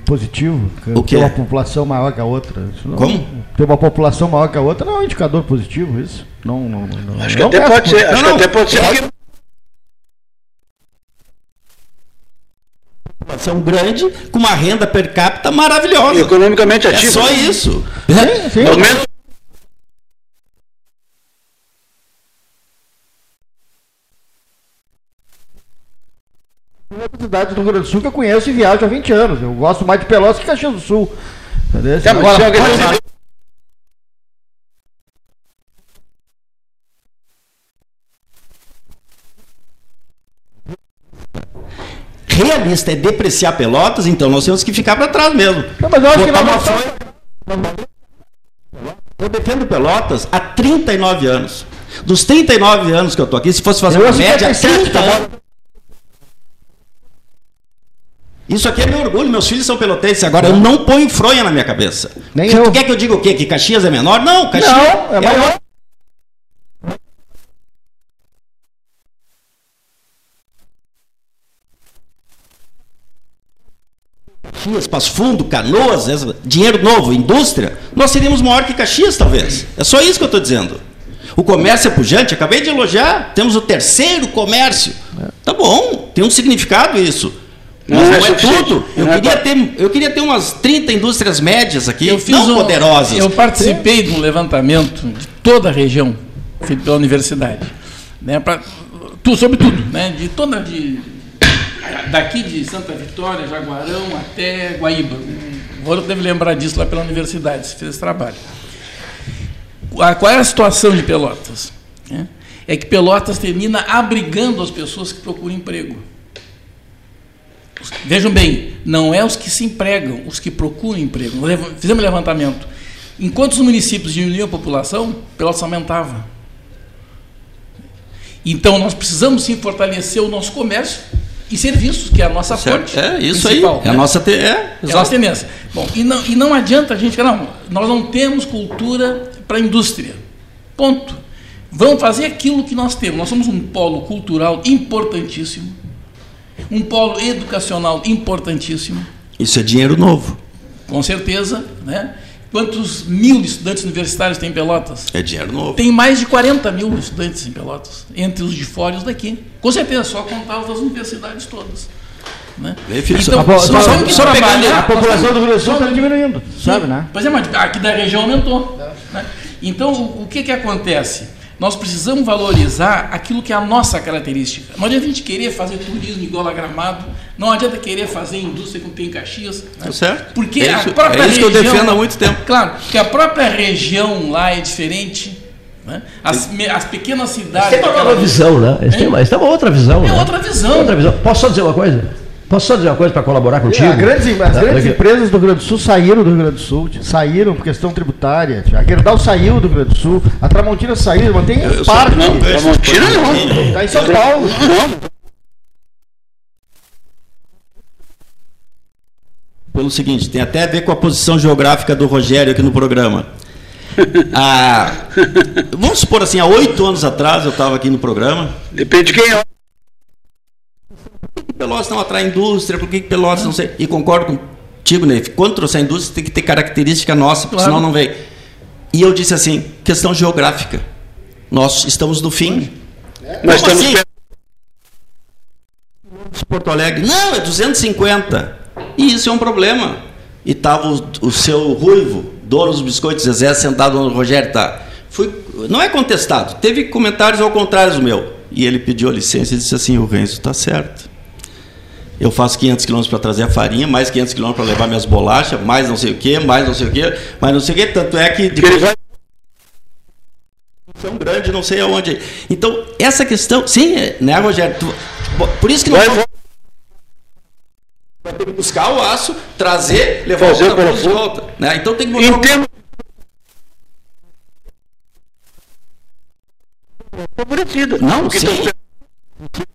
positivo. O quê? Ter uma população maior que a outra. Não- Como? Ter uma população maior que a outra não é um indicador positivo, isso. Não, não, não, Acho que não até pode ser, acho que não. até pode ser população grande com uma renda per capita maravilhosa. economicamente É ativo. só isso. Sim, sim. Pelo menos Uma cidade do Rio Grande do Sul que eu conheço e viajo há 20 anos. Eu gosto mais de Pelotas que Caxias do Sul. Entendeu? Tá, Agora, se alguém- mas- Realista é depreciar Pelotas, então nós temos que ficar para trás mesmo. Não, mas eu acho que Botar nós uma Eu defendo Pelotas há 39 anos. Dos 39 anos que eu tô aqui, se fosse fazer Eu uma média, 57, 30 tá bom? anos. Isso aqui é meu orgulho, meus filhos são pelotenses. Agora, eu não ponho fronha na minha cabeça. Nem Tu eu. quer que eu diga o quê? Que Caxias é menor? Não, Caxias Não, é maior. Caxias, Passo Fundo, Canoas, dinheiro novo, indústria, nós seríamos maior que Caxias, talvez. É só isso que eu estou dizendo. O comércio é pujante, acabei de elogiar, temos o terceiro comércio. Tá bom, tem um significado isso. Mas Não não, é é tudo. Eu é queria, pra- ter, eu queria ter umas 30 indústrias médias aqui, Eu fiz não um- poderosas. Eu participei de um levantamento de toda a região, feito pela universidade. Né, pra, tu, sobre tudo, né, de toda. De, daqui de Santa Vitória, Jaguarão até Guaíba. O Roro deve lembrar disso lá pela universidade, se fez esse trabalho. Qual é a situação de Pelotas? né? É que Pelotas termina abrigando as pessoas que procuram emprego. Vejam bem, não é os que se empregam, os que procuram emprego. Fizemos um levantamento. Enquanto os municípios diminuíam a população, Pelotas aumentava. Então nós precisamos sim fortalecer o nosso comércio e serviços, que é a nossa Certo? fonte. É isso principal, aí. É a né? nossa. Te... É, É a nossa tendência. Bom, e não, e não adianta a gente. Não, nós não temos cultura para a indústria. Ponto. Vamos fazer aquilo que nós temos. Nós somos um polo cultural importantíssimo, um polo educacional importantíssimo, Isso é dinheiro novo. com certeza. Né? Quantos mil estudantes universitários tem em Pelotas? É dinheiro novo. Tem mais de 40 mil estudantes em Pelotas, entre os de fora e os daqui. Com certeza, só contar os das universidades todas. Né? Bem, filho, Então, só- A, só- só pegando- trabalhar- a população do Rio Grande do Sul está diminuindo, sabe, né? Pois é, mas aqui da região aumentou. né? Então, o, o que, que acontece? Nós precisamos valorizar aquilo que é a nossa característica. Não adianta a gente querer fazer turismo igual a Gramado, não adianta querer fazer indústria como tem em Caxias. né? Tá certo. Porque É a isso- própria é isso que eu região- defendo há muito tempo. Claro, porque a própria região lá é diferente. né? As, as pequenas cidades. Tem uma daquela- nova visão, né? Eles têm, uma, eles têm uma outra visão. É né? outra visão. Outra visão. Posso só dizer uma coisa? Posso só dizer uma coisa para colaborar contigo? A grandes, as Tá, grandes empresas do Rio Grande do Sul saíram do Rio Grande do Sul, saíram por questão tributária. A Gerdau saiu do Rio Grande do Sul, a Tramontina saiu, mas tem parque. Não, Tramontina não. Está em São Paulo. Pelo seguinte, tem até a ver com a posição geográfica do Rogério aqui no programa. Ah, vamos supor assim, há oito anos atrás eu estava aqui no programa. Depende de quem é. Por que Pelotas não atrai indústria? Por que Pelotas não sei? E concordo contigo, Neif. Quando trouxer a indústria tem que ter característica nossa, porque Claro. senão não vem. E eu disse assim, questão geográfica. Nós estamos no fim. Nós Como estamos assim? Porto Alegre. Não, é 250. E isso é um problema. E estava o, o seu Ruivo dono dos biscoitos Zezé, sentado onde o Rogério está. Fui, não é contestado. Teve comentários ao contrário do meu. E ele pediu licença e disse assim: o Renzo está certo. Eu faço 500 quilômetros para trazer a farinha, mais 500 quilômetros para levar minhas bolachas, mais não sei o quê, mais não sei o quê, mais não sei o quê. Tanto é que. Depois... Tão grande, não sei aonde. Então, essa questão. Sim, né, Rogério? Tu, por isso que não. Que buscar o aço, trazer, levar Fazer o de volta. Né? Então tem que botar. Entendo. Favorecida. Não, sim. Tá...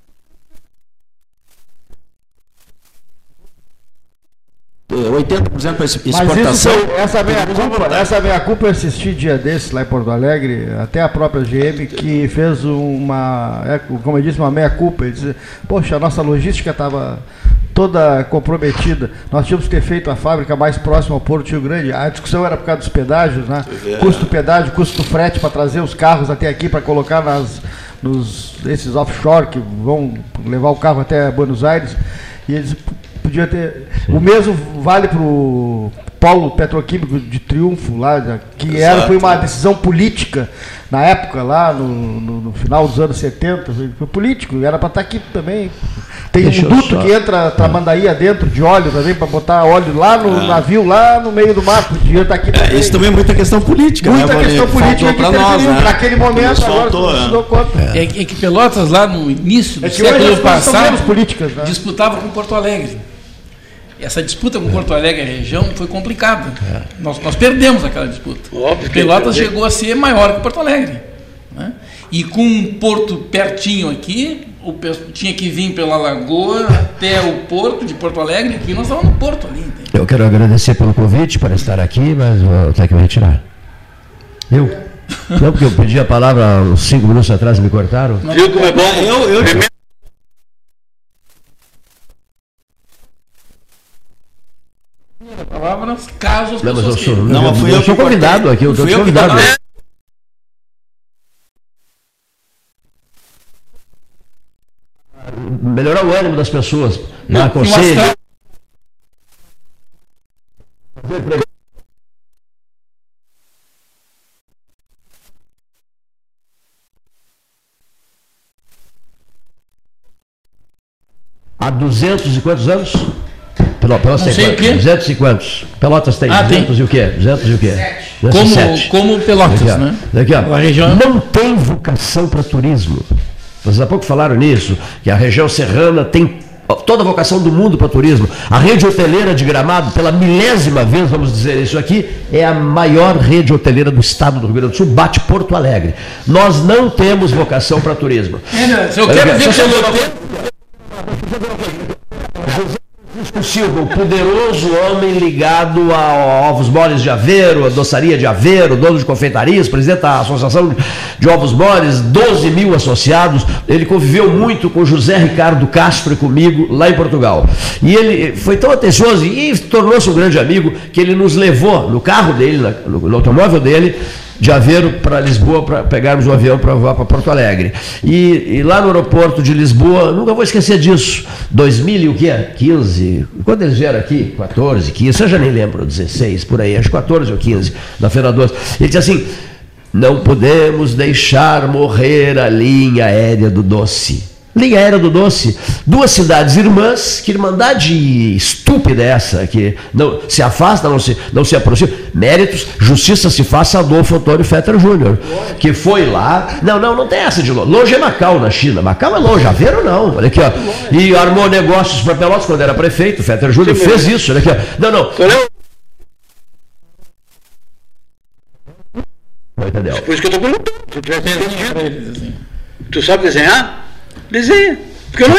80% para exportação. Mas isso essa meia culpa, essa meia culpa eu assisti dia desses lá em Porto Alegre, até a própria GM que fez uma, é, como eu disse, uma meia culpa. Ele disse, poxa, a nossa logística estava toda comprometida. Nós tínhamos que ter feito a fábrica mais próxima ao Porto Rio Grande. A discussão era por causa dos pedágios, né? É. Custo do pedágio, custo do frete para trazer os carros até aqui para colocar nas nos esses offshore que vão levar o carro até Buenos Aires. E eles podia ter. O mesmo vale para o polo petroquímico de Triunfo, lá, que era, foi uma decisão política na época, lá no, no, no final dos anos 70. Foi político, era para estar tá aqui também. Tem Deixa um duto que entra Tramandaí dentro de óleo também, para botar óleo lá no ah. navio, lá no meio do mar. Podia estar tá aqui também. É, isso também é muita questão política, muita né, questão política para nós, né? Naquele momento, agora soltou, se deu conta. É. é. que Pelotas, lá no início do é século passado, né? disputava com Porto Alegre essa disputa com Porto Alegre, a região, foi complicada. É. Nós, nós perdemos aquela disputa. Óbvio Pelotas chegou a ser maior que Porto Alegre. Né? E com um porto pertinho aqui, o, tinha que vir pela lagoa até o porto de Porto Alegre, aqui nós estávamos no porto ali. Entende? Eu quero agradecer pelo convite para estar aqui, mas vou ter que me retirar. Eu? Não, porque eu pedi a palavra uns cinco minutos atrás e me cortaram. Viu como é bom? Eu, eu, palavras caso as não, mas eu sou, não, fui eu, eu sou convidado aqui, eu estou convidado. Melhorar o ânimo das pessoas. Não, conselho. Há duzentos e quantos anos? Pelotas tem sei 200 e quantos? Pelotas tem ah, 200 tem. e o quê? 200 e o quê? Como, como Pelotas, né? Daqui, ó. A região... Não tem vocação para turismo. Vocês há pouco falaram nisso, que a região serrana tem toda a vocação do mundo para turismo. A rede hoteleira de Gramado, pela milésima vez, vamos dizer isso aqui, é a maior rede hoteleira do estado do Rio Grande do Sul, bate Porto Alegre. Nós não temos vocação para turismo. É, se eu quero ver pelo Francisco Silva, o poderoso homem ligado a ovos moles de Aveiro, a doçaria de Aveiro, dono de confeitarias, presidente da Associação de Ovos Moles, 12 mil associados. Ele conviveu muito com José Ricardo Castro e comigo lá em Portugal. E ele foi tão atencioso e tornou-se um grande amigo que ele nos levou no carro dele, no automóvel dele, de Aveiro para Lisboa para pegarmos o avião para voar para Porto Alegre. E, e, lá no aeroporto de Lisboa, nunca vou esquecer disso, 2015, quando eles vieram aqui, 14, 15, eu já nem lembro, 16, por aí, acho 14 ou 15, na Feira 12, ele disse assim, não podemos deixar morrer a linha aérea do doce. Linha Aérea do Doce, duas cidades irmãs, que irmandade estúpida é essa, que não se afasta, não se, não se aproxima. Méritos, justiça se faça Adolfo Antônio Fetter Júnior, que foi lá. Não, não, não tem essa de longe. Longe é Macau, na China. Macau é longe, Aveiro não. Olha aqui, ó. E armou negócios para Pelotas quando era prefeito. Fetter Júnior fez isso. Olha aqui, ó. Não, não. Entendeu? Por isso que eu estou perguntando. Tu sabe desenhar? Desenha. Porque eu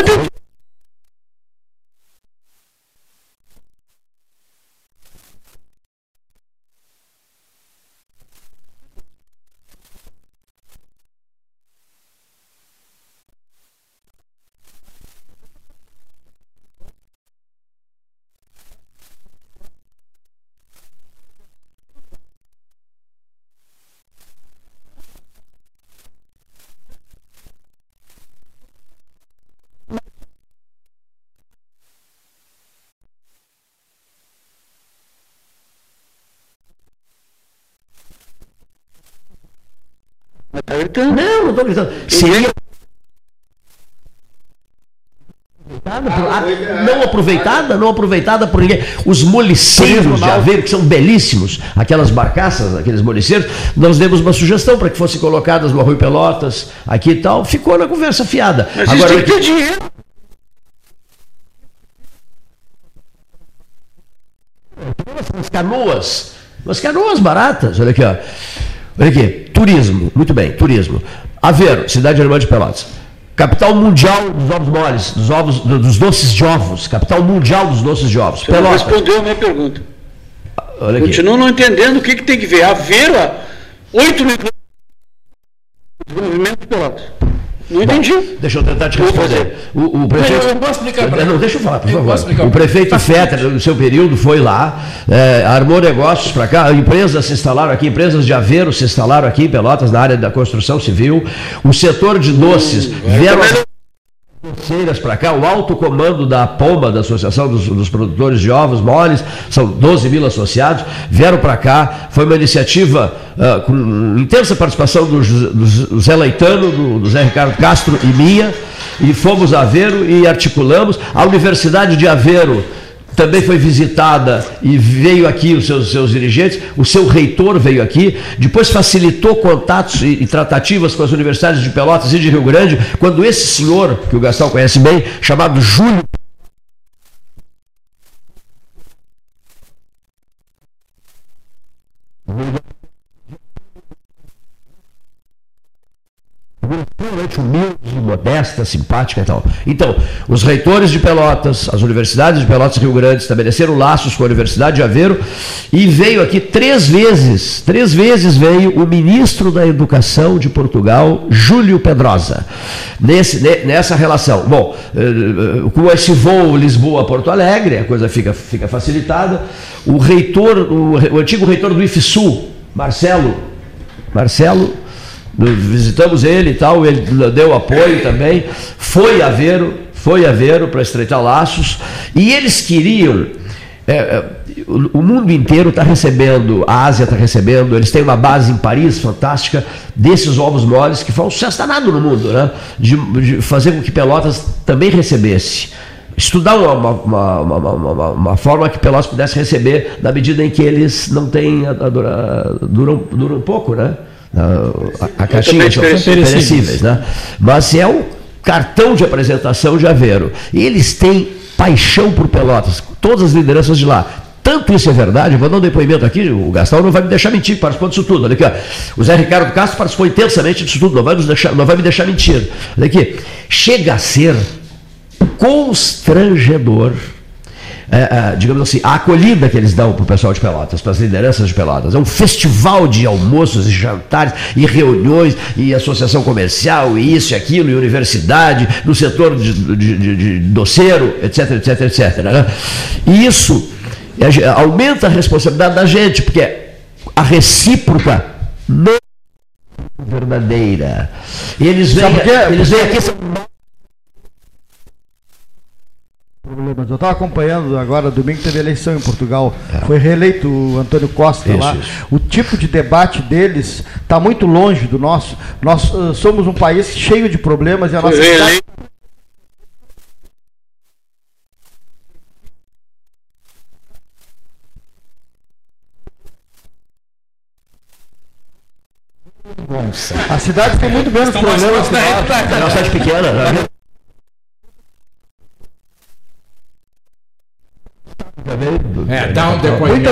gritando. Não, não estou gritando. Seria. Não aproveitada, não aproveitada por ninguém. Os moliceiros de Aveiro, que são belíssimos, aquelas barcaças, aqueles moliceiros, nós demos uma sugestão para que fossem colocadas no Arroio Pelotas, aqui e tal, ficou na conversa fiada. Mas Agora, tem que ter dinheiro. as canoas, umas canoas baratas, olha aqui, ó. Olha aqui, turismo, muito bem, turismo. Aveiro, cidade alemã de Pelotas. Capital mundial dos ovos moles, dos ovos, dos doces de ovos. Capital mundial dos doces de ovos. Você não Pelotas. respondeu a minha pergunta. Olha aqui. Continuo não entendendo o que, que tem que ver. Aveiro, a 8 milhões de desenvolvimento de Pelotas. Não entendi. Deixa eu tentar te responder. O, o prefeito. Eu- eu posso explicar pra Não, deixa eu falar, por Eu favor. o prefeito Fetter, no seu período, foi lá, é, armou negócios para cá, empresas se instalaram aqui, empresas de Aveiro se instalaram aqui em Pelotas, na área da construção civil. O setor de doces vieram. Também Doceiras para cá, o alto comando da POMA, da Associação dos, dos Produtores de Ovos Moles, são 12 mil associados, vieram para cá. Foi uma iniciativa ah, com intensa participação do, do Zé Leitano, do, do Zé Ricardo Castro e minha, e fomos a Aveiro e articulamos. A Universidade de Aveiro também foi visitada e veio aqui os seus, seus dirigentes, o seu reitor veio aqui, depois facilitou contatos e, e tratativas com as universidades de Pelotas e de Rio Grande, quando esse senhor, que o Gastão conhece bem, chamado Júlio extremamente humilde, modesta, simpática e tal. Então, os reitores de Pelotas, as universidades de Pelotas Rio Grande estabeleceram laços com a Universidade de Aveiro e veio aqui três vezes, três vezes veio o ministro da Educação de Portugal, Júlio Pedrosa, nesse, ne- nessa relação. Bom, eh, com esse voo Lisboa-Porto Alegre, a coisa fica, fica facilitada. O reitor, o, o antigo reitor do IFSU, Marcelo, Marcelo, visitamos ele e tal, ele deu apoio também, foi a Aveiro, foi a Aveiro para estreitar laços, e eles queriam. é, é, o mundo inteiro está recebendo, a Ásia está recebendo, eles têm uma base em Paris fantástica desses ovos moles que foi um sucesso danado no mundo, né? De, de fazer com que Pelotas também recebesse. Estudar uma, uma, uma, uma- forma que Pelotas pudesse receber na medida em que eles não têm, duram, duram pouco, né? A, a caixinha são perecíveis. perecíveis, né? Mas é o cartão de apresentação de Aveiro. E eles têm paixão por Pelotas, todas as lideranças de lá. Tanto isso é verdade, eu vou dar um depoimento aqui, o Gastão não vai me deixar mentir, participou disso tudo. Olha aqui, ó. o Zé Ricardo Castro participou intensamente disso tudo, não vai, deixar, não vai me deixar mentir. Olha aqui, chega a ser constrangedor é, é, digamos assim, a acolhida que eles dão para o pessoal de Pelotas, para as lideranças de Pelotas. É um festival de almoços e jantares, e reuniões, e associação comercial, e isso e aquilo, e universidade, no setor de, de, de- de doceiro, etc, etc, etc. né? E isso é, aumenta a responsabilidade da gente, porque a recíproca não é verdadeira. E eles vêm, eles vêm aqui. são problemas. Eu estava acompanhando agora, domingo teve eleição em Portugal. Foi reeleito o Antônio Costa Isso, lá. isso. O tipo de debate deles está muito longe do nosso. Nós ah, somos um país cheio de problemas e a nossa reeleito. A cidade tem muito menos Estão problemas que nós. realidade. É cidade pequena, né? É, dá um depoimento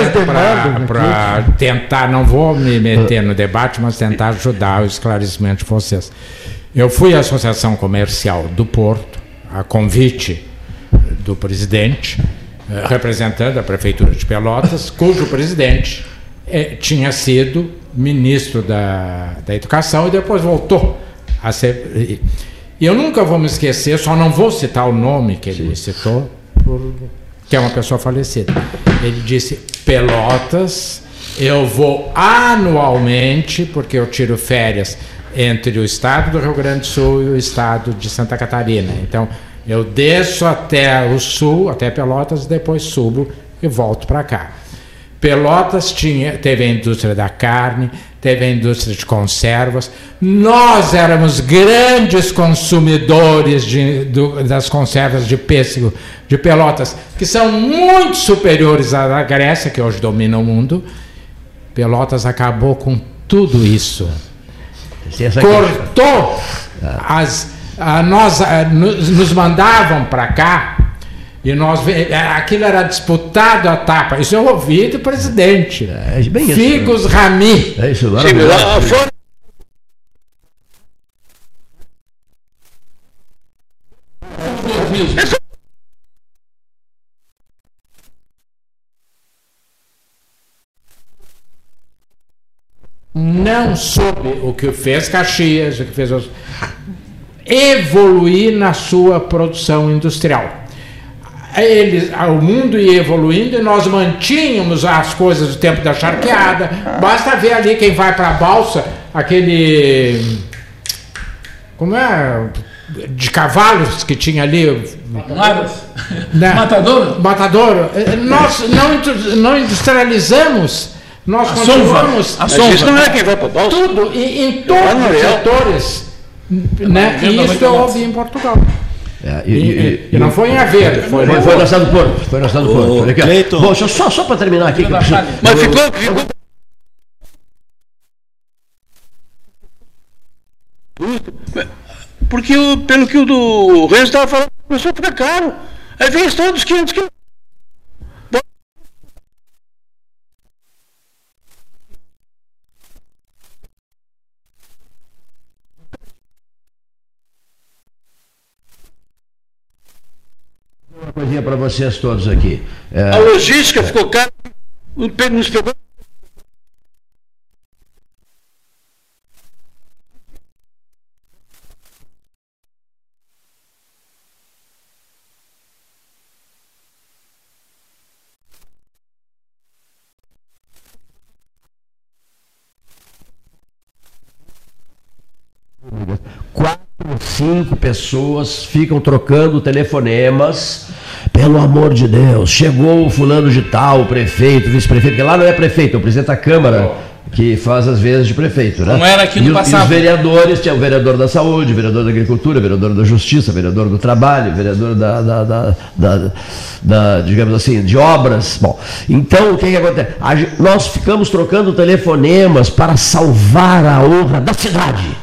para tentar, não vou me meter no debate, mas tentar ajudar o esclarecimento de vocês. Eu fui à Associação Comercial do Porto, a convite do presidente, eh, representando a Prefeitura de Pelotas, cujo presidente eh, tinha sido ministro da, da Educação e depois voltou a ser. e- eu nunca vou me esquecer, só não vou citar o nome que ele citou, por- que é uma pessoa falecida. Ele disse: Pelotas, eu vou anualmente, porque eu tiro férias entre o estado do Rio Grande do Sul e o estado de Santa Catarina. Então, eu desço até o sul, até Pelotas, depois subo e volto para cá. Pelotas tinha, teve a indústria da carne, teve a indústria de conservas. Nós éramos grandes consumidores de, do, das conservas de pêssego de Pelotas, que são muito superiores à da Grécia, que hoje domina o mundo. Pelotas acabou com tudo isso. Cortou as. A, nós, a, nos, nos mandavam para cá e nós é, aquilo era disputado a tapa. Isso eu ouvi do presidente. É, bem Figos isso, Rami. É isso, maravilhoso. Não soube o que fez Caxias, o que fez os... evoluir na sua produção industrial eles, o mundo ia evoluindo e nós mantínhamos as coisas do tempo da charqueada. Basta ver ali quem vai para a balsa, aquele. Como é? De cavalos que tinha ali. Né? Matador? Matador. Nós não, não industrializamos. Nós a continuamos. A. Isso não é quem vai para a balsa. Tudo, em, em todos os setores. Né? E isso eu ouvi em Portugal. É, e, e, e, não foi em Aveiro, foi, foi, foi na Cidade do Porto. Foi na Cidade do Porto. Aqui, Bom, só, só para terminar aqui. Que preciso, Mas ficou, ficou. Porque, pelo que o do Renzo estava falando, começou a ficar caro. Aí vem a história dos 500 quilos. Coisinha para vocês todos aqui. É... A logística ficou cara. Nos pegou. Quatro, cinco pessoas ficam trocando telefonemas pelo amor de Deus, chegou o fulano de tal, o prefeito, o vice-prefeito, que lá não é prefeito, é o presidente da Câmara que faz as vezes de prefeito, né? Não era aqui no passado. E os vereadores, tinha o vereador da saúde, o vereador da agricultura, o vereador da justiça, o vereador do trabalho, o vereador da, da, da, da, da digamos assim, de obras. Bom, então o que, que acontece? nós ficamos trocando telefonemas para salvar a honra da cidade.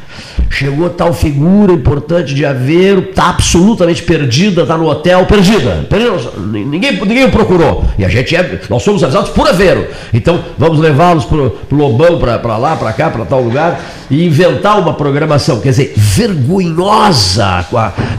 Chegou tal figura importante de Aveiro, está absolutamente perdida, está no hotel, perdida. perdida ninguém, ninguém o procurou. E a gente é, nós somos avisados por Aveiro. Então vamos levá-los para o Lobão, para lá, para cá, para tal lugar, e inventar uma programação, quer dizer, vergonhosa,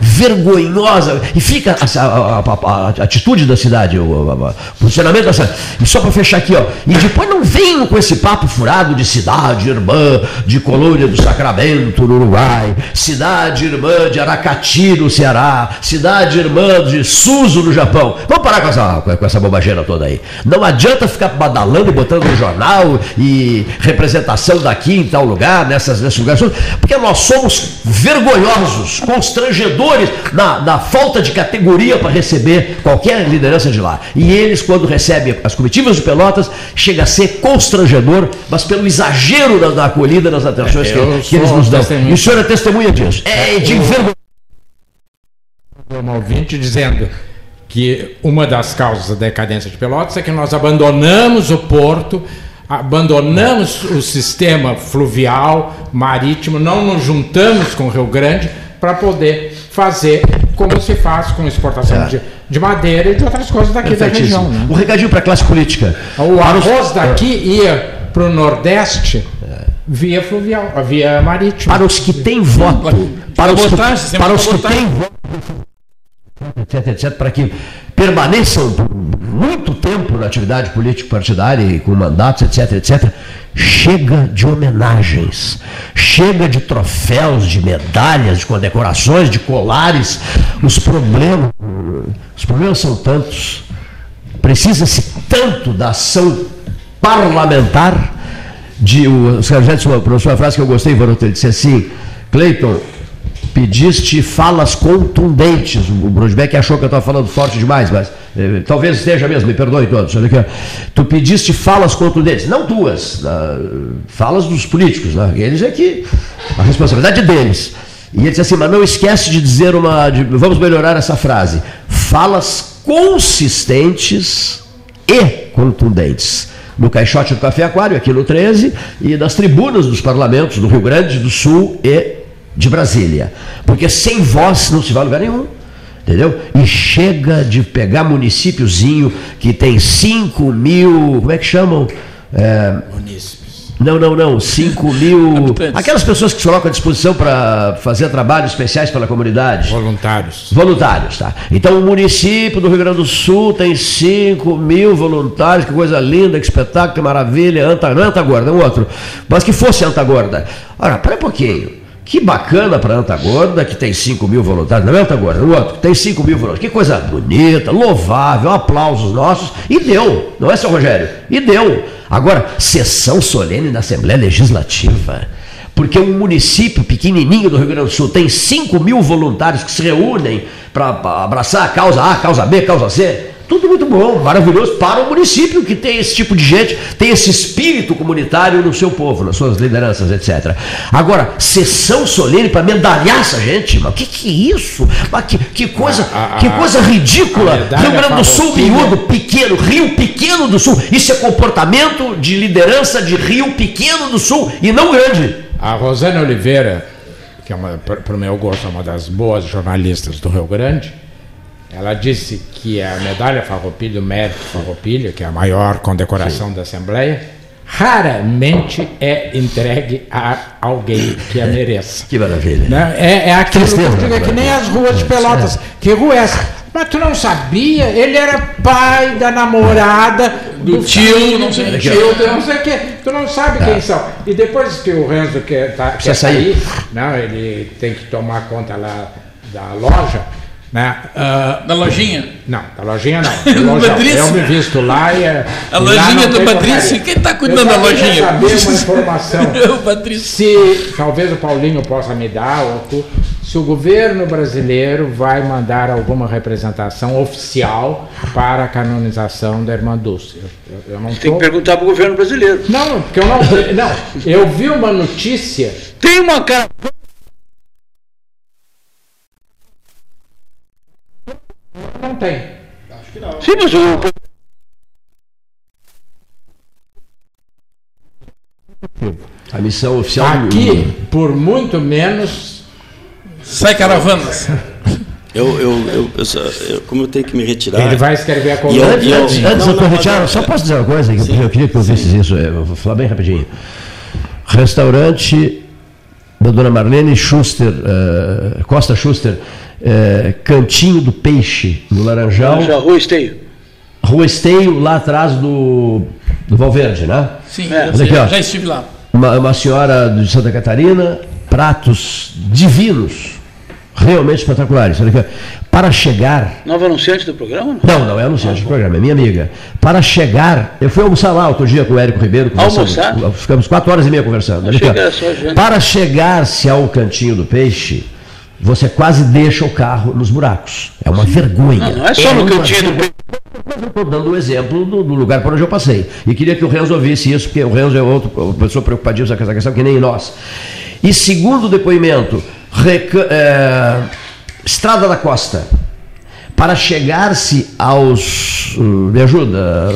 vergonhosa. E fica a, a, a, a atitude da cidade, o, o, funcionamento da cidade. E só para fechar aqui, ó. E depois não venham com esse papo furado de cidade irmã, de colônia do Sacramento, no Uruguai, cidade irmã de Aracati, no Ceará, cidade irmã de Suzu, no Japão. Vamos parar com essa, com essa bobageira toda aí. Não adianta ficar badalando e botando no jornal e representação daqui em tal lugar, nessas, nesses lugares, porque nós somos vergonhosos, constrangedores na, na falta de categoria para receber qualquer liderança de lá. E eles, quando recebem as comitivas de Pelotas, chega a ser constrangedor, mas pelo exagero da, da acolhida, das atenções é, que, que eles nos dão. E o senhor é testemunha disso. É de envergonhar. Um ouvinte dizendo que uma das causas da decadência de Pelotas é que nós abandonamos o porto, abandonamos o sistema fluvial, marítimo, não nos juntamos com o Rio Grande para poder fazer como se faz com exportação é. de, de, madeira e de outras coisas daqui da região. Né? Um recadinho para a classe política. O arroz daqui ia para o Nordeste via fluvial, via marítima. Para os que têm voto, para os que, para os que têm voto, etc, etc, para que permaneçam por muito tempo na atividade político-partidária e com mandatos, etc, etc, chega de homenagens, chega de troféus, de medalhas, de condecorações, de colares. Os problemas, os problemas são tantos. Precisa-se tanto da ação parlamentar de o Sargento pronunciou uma frase que eu gostei, Varoto, ele disse assim, Cleiton, pediste falas contundentes. O Brusbeck achou que eu estava falando forte demais, mas eh, talvez esteja mesmo, me perdoe todos. Tu pediste falas contundentes, não tuas, na- falas dos políticos, né? eles é que a responsabilidade é deles. E ele disse assim, mas não esquece de dizer uma. de- vamos melhorar essa frase. Falas consistentes e contundentes. No Caixote do Café Aquário, aqui no 13, e nas tribunas dos parlamentos do Rio Grande do Sul e de Brasília. Porque sem voz não se vai a lugar nenhum. Entendeu? E chega de pegar municípiozinho que tem 5 mil. Como é que chamam? É, Munícipes. Não, não, não. 5 mil. Habitantes. Aquelas pessoas que se colocam à disposição para fazer trabalhos especiais pela comunidade. Voluntários. Voluntários, tá? Então o município do Rio Grande do Sul tem 5 mil voluntários, que coisa linda, que espetáculo, que maravilha. Anta, não é Anta Gorda, é um outro. Mas que fosse Anta Gorda. Ora, pera um pouquinho. Que bacana para Anta Gorda, que tem 5 mil voluntários, não é Anta Gorda, é o outro, que tem 5 mil voluntários. Que coisa bonita, louvável, aplausos nossos. E deu, não é, seu Rogério? E deu. Agora, sessão solene da Assembleia Legislativa. Porque um município pequenininho do Rio Grande do Sul tem 5 mil voluntários que se reúnem para abraçar a causa A, causa B, causa C. Tudo muito bom, maravilhoso para o município que tem esse tipo de gente, tem esse espírito comunitário no seu povo, nas suas lideranças, etc. Agora, sessão solene para medalhar essa gente, mas o que, que é isso? Mas que, que coisa, A- a- que coisa ridícula. Rio Grande do Sul, miúdo, pequeno, Rio Pequeno do Sul. Isso é comportamento de liderança de Rio Pequeno do Sul e não grande. A Rosana Oliveira, que é para o meu gosto, é uma das boas jornalistas do Rio Grande, ela disse que a medalha Farroupilha, o mérito Farroupilha, que é a maior condecoração da Assembleia, raramente é entregue a alguém que a mereça. Que maravilha. Né? É, é aquilo que eu digo, é que né? nem as ruas de Pelotas. Que rua é essa? Mas tu não sabia? Ele era pai da namorada Do tio, não sei do o tio, do não sei o quê. Tu não sabe quem são. E depois que o Renzo quer, tá, quer sair. sair, não, ele tem que tomar conta lá da loja. Né? Ah, Na lojinha. não, da lojinha não. Loja, Patrício. eu me visto lá e. é- A e lojinha do tem Patrício. Quem está Eu cuidando da lojinha? saber uma informação. o Patrício. Se talvez o Paulinho possa me dar, ou tu, se o governo brasileiro vai mandar alguma representação oficial para a canonização da irmã Dulce. Eu, eu- eu não Tem tô... que perguntar para o governo brasileiro. Não, porque eu não. Não, eu vi uma notícia. Tem uma cara. Não tem. Sim, mas o. A missão oficial do- Aqui, por muito menos. Sai caravanas. Eu, eu, eu, eu eu- como eu tenho que me retirar. Ele vai escrever a eu- coluna. Antes, eu- antes, não, antes não, eu- só posso dizer uma coisa, que eu, eu queria que eu ouvisse isso, eu vou falar bem rapidinho. Restaurante da dona Marlene Schuster, eh, Costa Schuster, eh, Cantinho do Peixe, no Laranjal, Já, Rua Esteio. Rua Esteio, lá atrás do, do Valverde, né? Sim, É. aqui, ó. já estive lá. Uma, uma senhora de Santa Catarina, pratos divinos, realmente espetaculares. Olha aqui. Para chegar Nova anunciante do programa? Não, não é anunciante do programa, é minha amiga. Para chegar, eu fui almoçar lá outro dia com o Érico Ribeiro. Almoçar? Ficamos quatro horas e meia conversando. Só janta. Para chegar-se ao cantinho do peixe, você quase deixa o carro nos buracos. É uma vergonha. Não, não é só no uma cantinho do estou dando o exemplo do, do lugar por onde eu passei. E queria que o Renzo ouvisse isso, porque o Renzo é outro, uma pessoa preocupadíssima com essa questão, que nem nós. E segundo depoimento, reca- é, Estrada da Costa, para chegar-se aos. uh, me ajuda?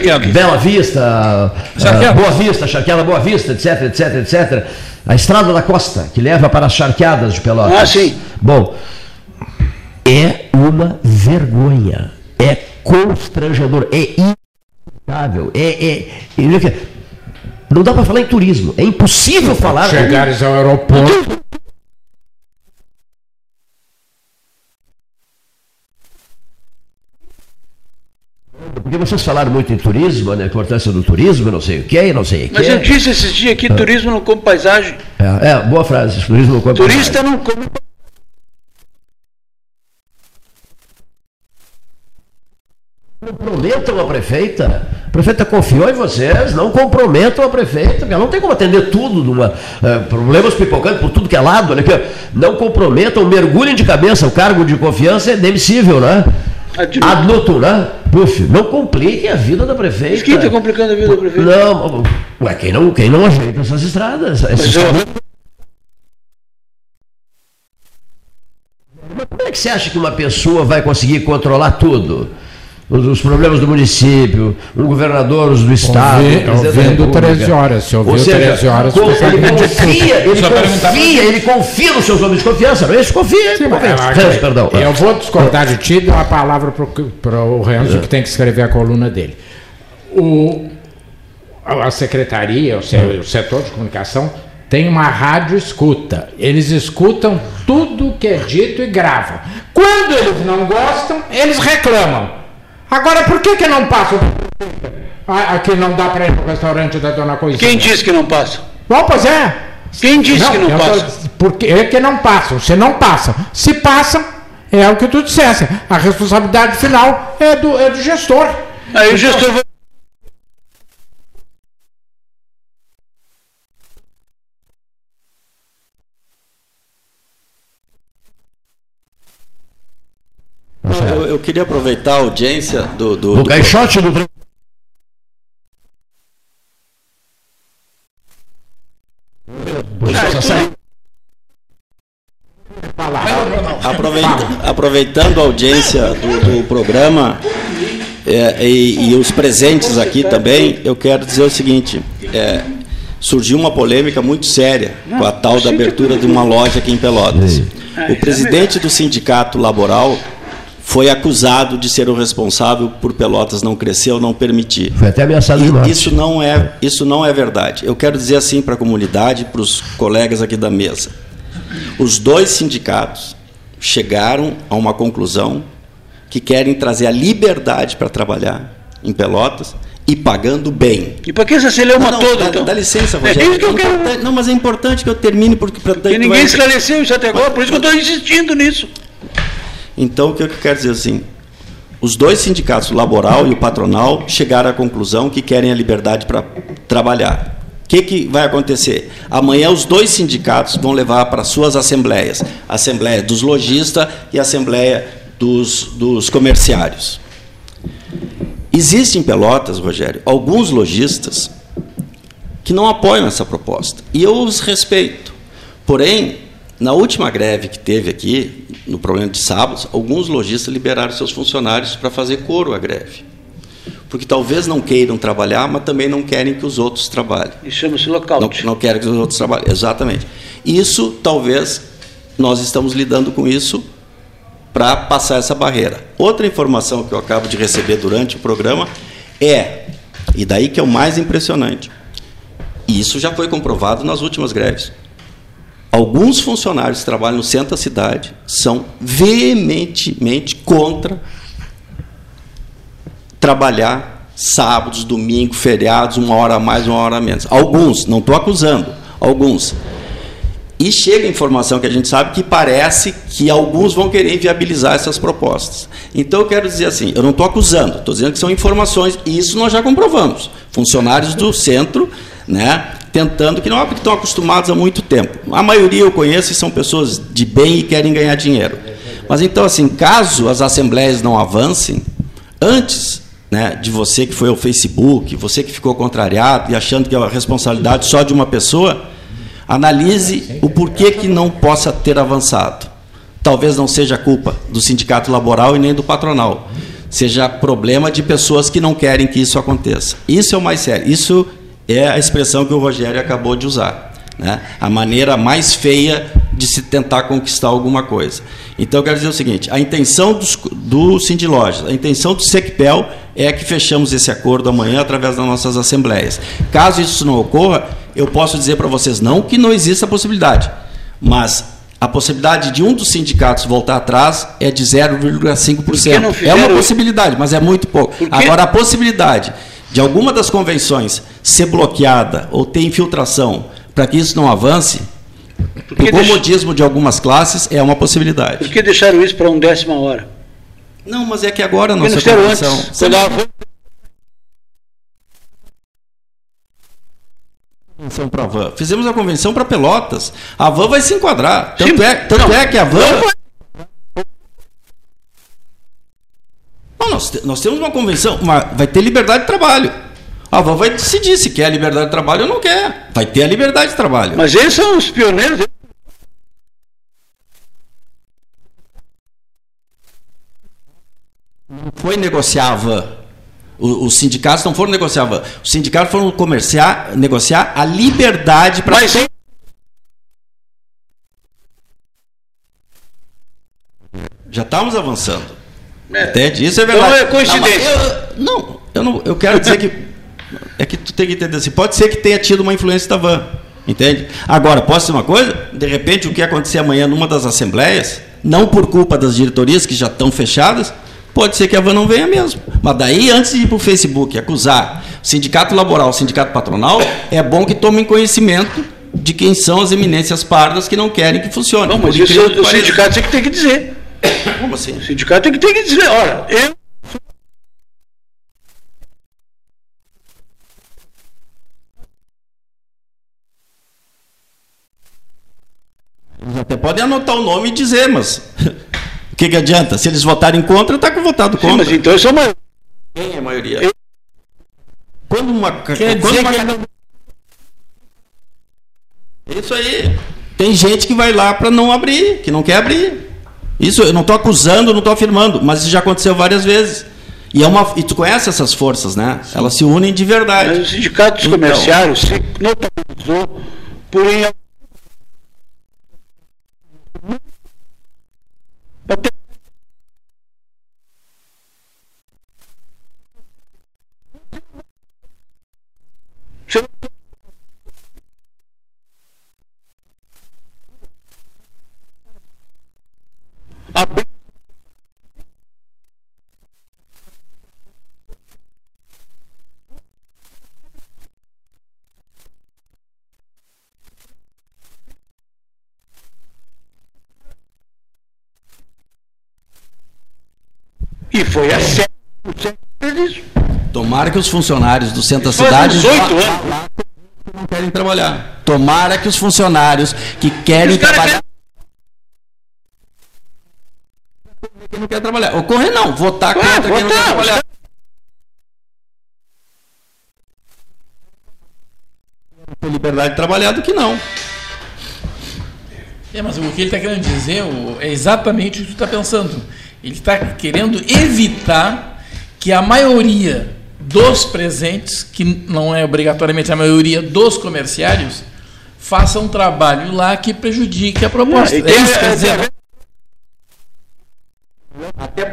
que é. Bela Vista, Charqueada. uh, Boa Vista, Charqueada Boa Vista, etc, etc, etc. A Estrada da Costa, que leva para as charqueadas de Pelotas. Ah, sim. Bom, é uma vergonha. É constrangedor. É inacreditável. É, é, é- não dá para falar em turismo. É impossível falar. Chegares ao aeroporto. Porque vocês falaram muito em turismo, na importância do turismo, não sei o que, não sei o que. Mas eu disse esses dias que turismo não come paisagem. É, é, boa frase. Turismo não come Turista não come Não prometam a prefeita prefeita confiou em vocês, não comprometam a prefeita, ela não tem como atender tudo, numa, é, problemas pipocando por tudo que é lado, aqui, não comprometam, mergulhem de cabeça, o cargo de confiança é demissível, né? Ad nutum, né? Puf, não compliquem a vida da prefeita. Mas quem está complicando a vida da prefeita? Não, ué, quem não, quem não ajeita essas estradas? Esses eu... Mas como é que você acha que uma pessoa vai conseguir controlar tudo? Os, os problemas do município, um governador do estado. Ouvi, ouvindo 13 horas, se ouviu Ou seja, 13 horas. Com, ele confia, ele confia, ele confia nos seus homens de confiança, é isso? Confia. Sim, confia. perdão. Eu vou discordar de ti e dar a palavra para o Renzo, que tem que escrever a coluna dele. O, a secretaria, o, o setor de comunicação, tem uma rádio escuta. Eles escutam tudo que é dito e gravam. Quando eles não gostam, eles reclamam. Agora, por que, que não passam? Aqui não dá para ir para o restaurante da dona Coisinha. Quem disse que não passa? Bom, pois é. Quem disse não, que não passa? Porque é que não passam. Se não passam. Se passam, é o que tu dissesse. A responsabilidade final é do, é do gestor. Aí o gestor vai eu, eu, queria aproveitar a audiência do. do, do caixote do. Aproveita, aproveitando a audiência do, do programa é, e, e, os presentes aqui também, eu quero dizer o seguinte: é, surgiu uma polêmica muito séria com a tal da abertura de uma loja aqui em Pelotas. O presidente do sindicato laboral foi acusado de ser o responsável por Pelotas não crescer ou não permitir. Foi até ameaçado de Isso não é, isso não é verdade. Eu quero dizer assim para a comunidade, para os colegas aqui da mesa. Os dois sindicatos chegaram a uma conclusão que querem trazer a liberdade para trabalhar em Pelotas e pagando bem. E para que você se leu uma toda, dá, então? Dá licença, é Rogério. É que eu quero... Não, mas é importante que eu termine porque... porque ninguém esclareceu isso até agora, por isso que eu estou insistindo nisso. Então, o que eu quero dizer assim? Os dois sindicatos, o laboral e o patronal, chegaram à conclusão que querem a liberdade para trabalhar. O que, que vai acontecer? Amanhã os dois sindicatos vão levar para suas assembleias, a assembleia dos lojistas e a assembleia dos, dos comerciários. Existem em Pelotas, Rogério, alguns lojistas que não apoiam essa proposta. E eu os respeito. Porém, na última greve que teve aqui, no problema de sábados, alguns lojistas liberaram seus funcionários para fazer coro à greve. Porque talvez não queiram trabalhar, mas também não querem que os outros trabalhem. Isso chama-se lockout. Não, não querem que os outros trabalhem, exatamente. Isso, talvez, nós estamos lidando com isso para passar essa barreira. Outra informação que eu acabo de receber durante o programa é, e daí que é o mais impressionante, e isso já foi comprovado nas últimas greves, Alguns funcionários que trabalham no centro da cidade são veementemente contra trabalhar sábados, domingos, feriados, uma hora a mais, uma hora a menos. Alguns, não estou acusando, alguns. E chega informação que a gente sabe que parece que alguns vão querer inviabilizar essas propostas. Então eu quero dizer assim, eu não estou acusando, estou dizendo que são informações, e isso nós já comprovamos. Funcionários do centro né, tentando, que não é porque estão acostumados há muito tempo. A maioria eu conheço e são pessoas de bem e querem ganhar dinheiro. Mas então, assim, caso as assembleias não avancem, antes né, de você que foi ao Facebook, você que ficou contrariado e achando que é a responsabilidade só de uma pessoa, analise o porquê que não possa ter avançado. Talvez não seja culpa do sindicato laboral e nem do patronal. Seja problema de pessoas que não querem que isso aconteça. Isso é o mais sério. Isso é a expressão que o Rogério acabou de usar. Né? A maneira mais feia de se tentar conquistar alguma coisa. Então, eu quero dizer o seguinte: a intenção dos, do Lojas, a intenção do SECPEL é que fechamos esse acordo amanhã através das nossas assembleias. Caso isso não ocorra, eu posso dizer para vocês não que não exista a possibilidade, mas a possibilidade de um dos sindicatos voltar atrás é de 0,5%. É uma possibilidade, mas é muito pouco. Agora, a possibilidade de alguma das convenções ser bloqueada ou ter infiltração para que isso não avance, porque o comodismo de algumas classes é uma possibilidade. Por que deixaram isso para um décima hora? Não, mas é que agora não nossa comissão... Quando convenção para van. Fizemos a convenção para Pelotas. A van vai se enquadrar. Tanto, é, tanto é que a van. Não, nós, nós temos uma convenção, mas vai ter liberdade de trabalho. A van vai decidir se quer liberdade de trabalho ou não quer. Vai ter a liberdade de trabalho. Mas eles são os pioneiros. Foi negociar a van. Os sindicatos não foram negociar a van. Os sindicatos foram comerciar, negociar a liberdade para. Mas Já estamos avançando. É. Entende? Isso é Então verdade. é coincidência. Não, eu, não, eu não, eu quero dizer que é que tu tem que entender assim. Pode ser que tenha tido uma influência da van, entende? Agora, posso dizer uma coisa? De repente, o que acontecer amanhã numa das assembleias, não por culpa das diretorias que já estão fechadas, pode ser que a van não venha mesmo. Mas daí, antes de ir para o Facebook acusar o sindicato laboral, o sindicato patronal, é bom que tomem conhecimento de quem são as eminências pardas que não querem que funcione. Não, mas isso que o sindicato tem que, tem que dizer. Como assim? O sindicato tem que, tem que dizer, olha, eu. Eles até podem anotar o nome e dizer, mas o que, que adianta? Se eles votarem contra, está com votado Sim, contra. mas então isso é uma. Quem é a maioria? Quando uma. Quer quando dizer uma- que Isso aí. Tem gente que vai lá para não abrir, que não quer abrir. Isso eu não estou acusando, não estou afirmando, mas isso já aconteceu várias vezes. E, é uma, e tu conhece essas forças, né? Elas se unem de verdade. Mas o sindicato dos Então. comerciários se notabilizou por em Até- Se- Abri- Foi a sério disso. Tomara que os funcionários do centro da cidade uns oito vá- anos. vá- não querem trabalhar. Tomara que os funcionários que querem trabalhar. Que não quer trabalhar. Ocorrer não, votar Ah, contra quem não quer votar, trabalhar. Ter liberdade de trabalhar do que não. É, mas o que ele está querendo dizer é exatamente o que tu está pensando. Ele está querendo evitar que a maioria dos presentes, que não é obrigatoriamente a maioria dos comerciários, faça um trabalho lá que prejudique a proposta. E É isso que quer dizer. Até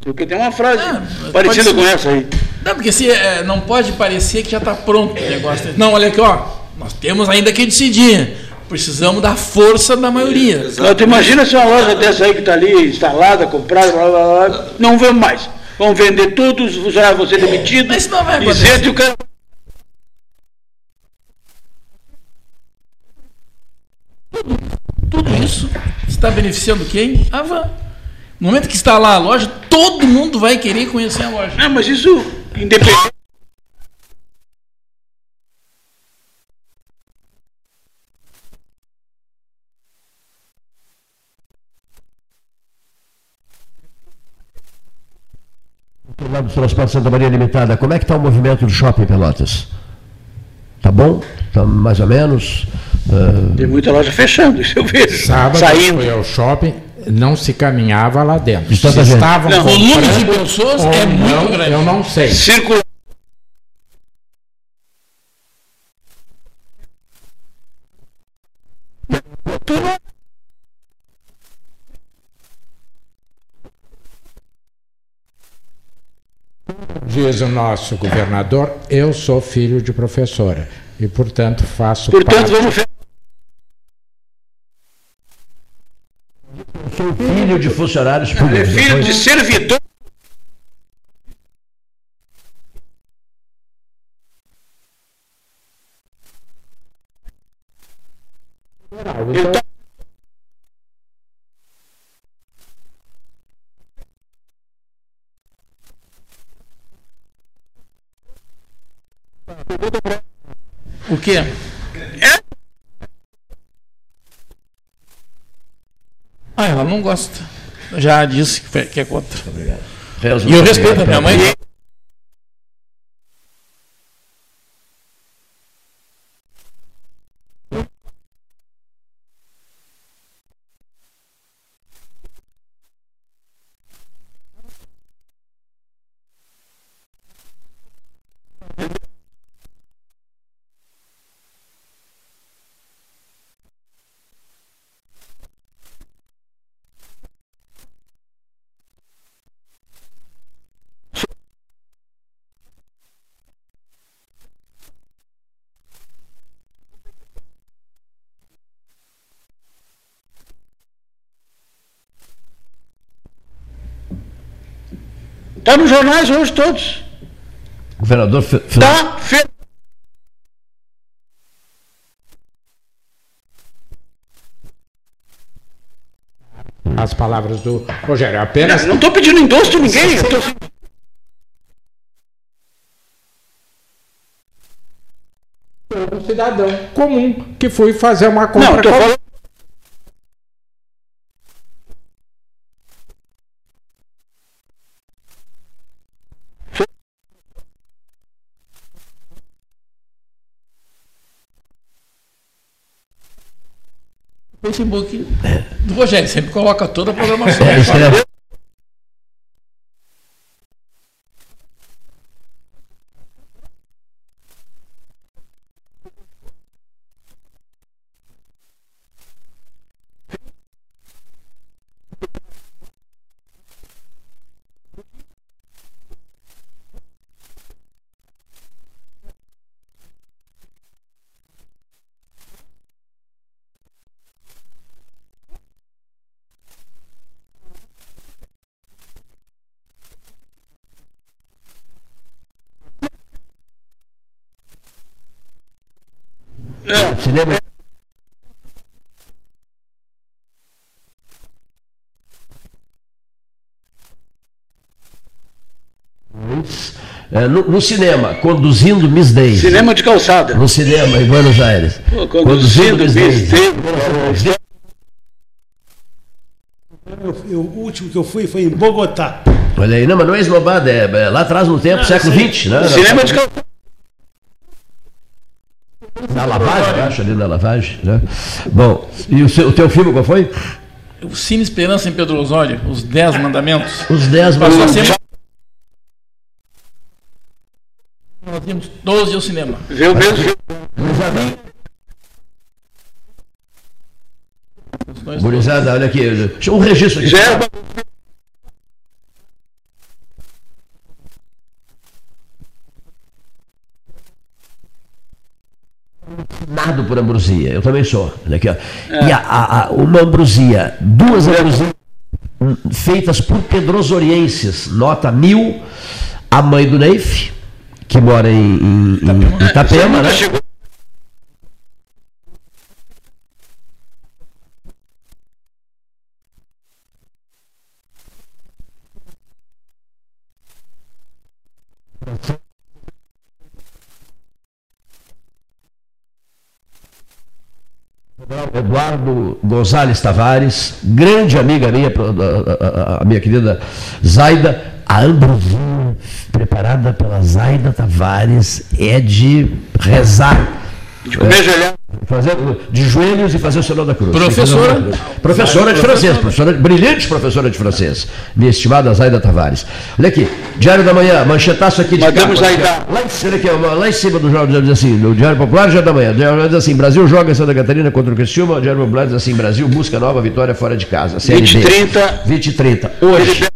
Porque tem uma frase Ah, parecida pode com ser. essa aí. Não, porque se, é, não pode parecer que já está pronto o negócio. Não, olha aqui, ó. Nós temos ainda que decidir. Precisamos da força da maioria. Mas tu imagina se uma loja dessa aí que está ali instalada, comprada, blá, blá, blá, não vemos mais. Vão vender tudo, os funcionários vão ser demitidos. Mas isso não vai e acontecer. o cara... Tudo isso está beneficiando quem? A van. No momento que está lá a loja, todo mundo vai querer conhecer a loja. Ah, mas isso, independente. Lá do Transporte Santa Maria Limitada, como é que está o movimento do shopping Pelotas? Tá bom? Tá mais ou menos? Ah, Tem muita loja fechando, isso eu vejo. Sábado Saindo. foi ao shopping, não se caminhava lá dentro. Estavam Não, O volume de pessoas é muito não, grande. Eu não sei. Circula. Diz o nosso governador, eu sou filho de professora e, portanto, faço Portanto, parte. vamos sou filho de funcionários é públicos. filho depois- de servidor. Não gosta. Já disse que é contra. Rezo E eu respeito a obrigado minha mãe. Está nos jornais hoje todos. Governador Fe- Tá fe... As palavras do Rogério. Apenas Não estou pedindo endosso de ninguém. eu tô- um cidadão comum que foi fazer uma compra. Não, Facebook do Rogério, sempre coloca toda a programação. É, escreve- Cinema. É, no, no cinema, conduzindo Miss Daisy. Cinema de calçada. No cinema, em Buenos Aires. Pô, Conduzindo, Miss Daisy. besteira. Eu- eu- o último que eu fui foi em Bogotá. Olha aí, não, mas não é esnobada, é, é lá atrás no tempo, Ah, século. XX, né? Cinema de calçada. Na lavagem, eu acho, ali na lavagem. Né? Bom, e o, seu, o teu filme qual foi? O Cine Esperança em Pedro Osório, os Dez Mandamentos. Os 10 Passou a Mandamentos. ser. Nós tínhamos 12 ao cinema. O mesmo Gurizada, olha aqui, deixa um registro aqui. Já é uma- Nado por ambrosia, eu também sou. Olha aqui, ó. E a, a- a- uma ambrosia, duas ambrosias hum, feitas por pedrosorienses, nota mil, a mãe do Neif, que mora em, em- em Itapema, né? Chegou. Eduardo Gonzalez Tavares, grande amiga minha, a, minha querida Zaida, a ambrosia preparada pela Zaida Tavares é de rezar. De comer gelhado. Fazer, de joelhos e fazer o sinal da cruz. Professora? Da cruz. Professora de francês, professora, brilhante professora de francês. Minha estimada Zaida Tavares. Olha aqui, Diário da Manhã, manchetaço aqui de capa, Zaida. Lá em, aqui, lá em cima do jornal diz assim, no Diário Popular, Diário da Manhã. Diário diz assim, Brasil joga em Santa Catarina contra o Criciúma. Diário Popular diz assim, Brasil busca nova vitória fora de casa. Série 20 B. 30. 20 e 30. Hoje.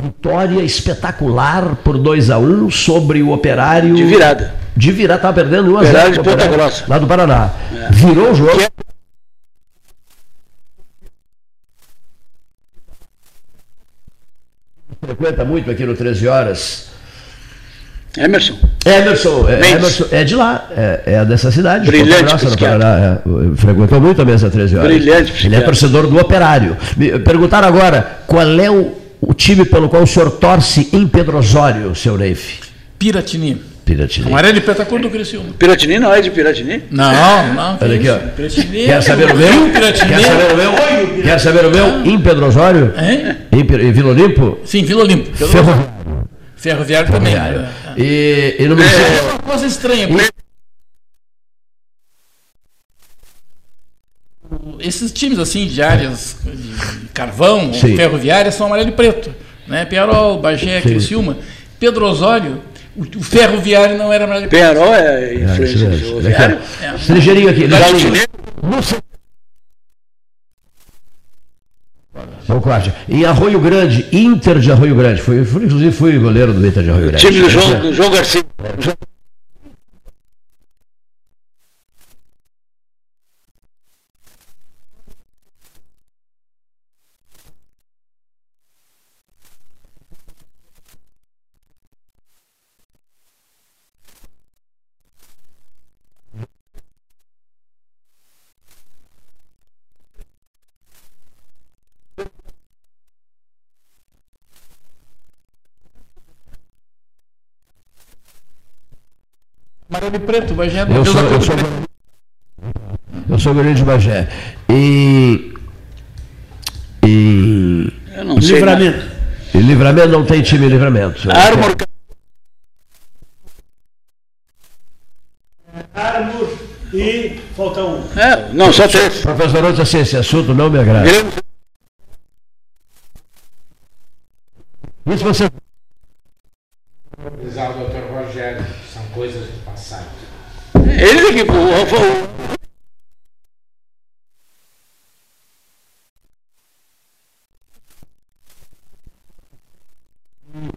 Vitória espetacular por 2 a 1 sobre o Operário. De virada. De virar, estava perdendo 1 a 0 Operário de pro Ponta Operário, Grossa. Lá do Paraná. Virou o jogo. É- Frequenta muito aqui no 13 Horas. Emerson. Emerson, é. Emerson é de lá, é, é dessa cidade, de Brilhante Ponta Grossa, no psiquiatra. Paraná. é. Frequentou muito a mesa 13 horas. Brilhante Ele é psiquiatra. torcedor do Operário. Me perguntaram agora qual é o, o time pelo qual o senhor torce em Pedro Osório, seu Neif. Piratini. Piratini. Amarelo e preta cor do Criciúma. Piratini não é de Piratini? Não, não. Olha aqui, ó. Piratini Quer saber o meu? Piratini. Quer saber o meu? Quer saber o meu? Em Pedro Osório? Hein? Em, em Vila Olimpo? Sim, Vila Olimpo. Ferroviário. Ferroviário também. Ferroviário. É. E, e no município. É uma coisa estranha. porque Esses times assim de áreas de carvão, ferroviárias, são amarelo e preto. Né? Penharol, Bagé. Criciúma. Pedro Osório, o, o ferroviário não era e preto. Penharol é isso influência mesmo. do Olha ferroviário? É. Ligeirinho aqui. Ligeirinho. a arte. Em Arroio Grande, Inter de Arroio Grande. Fui, fui, inclusive fui goleiro do Inter de Arroio Grande. Time do João, do João Garcia. Amarelo e preto, Bagé. Eu sou, eu sou, preto. eu sou de Bagé. Em, em, Eu não sei. Livramento. em Livramento não tem time Livramento. Armor Armor e falta um. É, não, só três. Professor Otis, assim, esse assunto não me agrada. Isso você. Ao doutor Rogério, coisas do passado. Eles é que. o-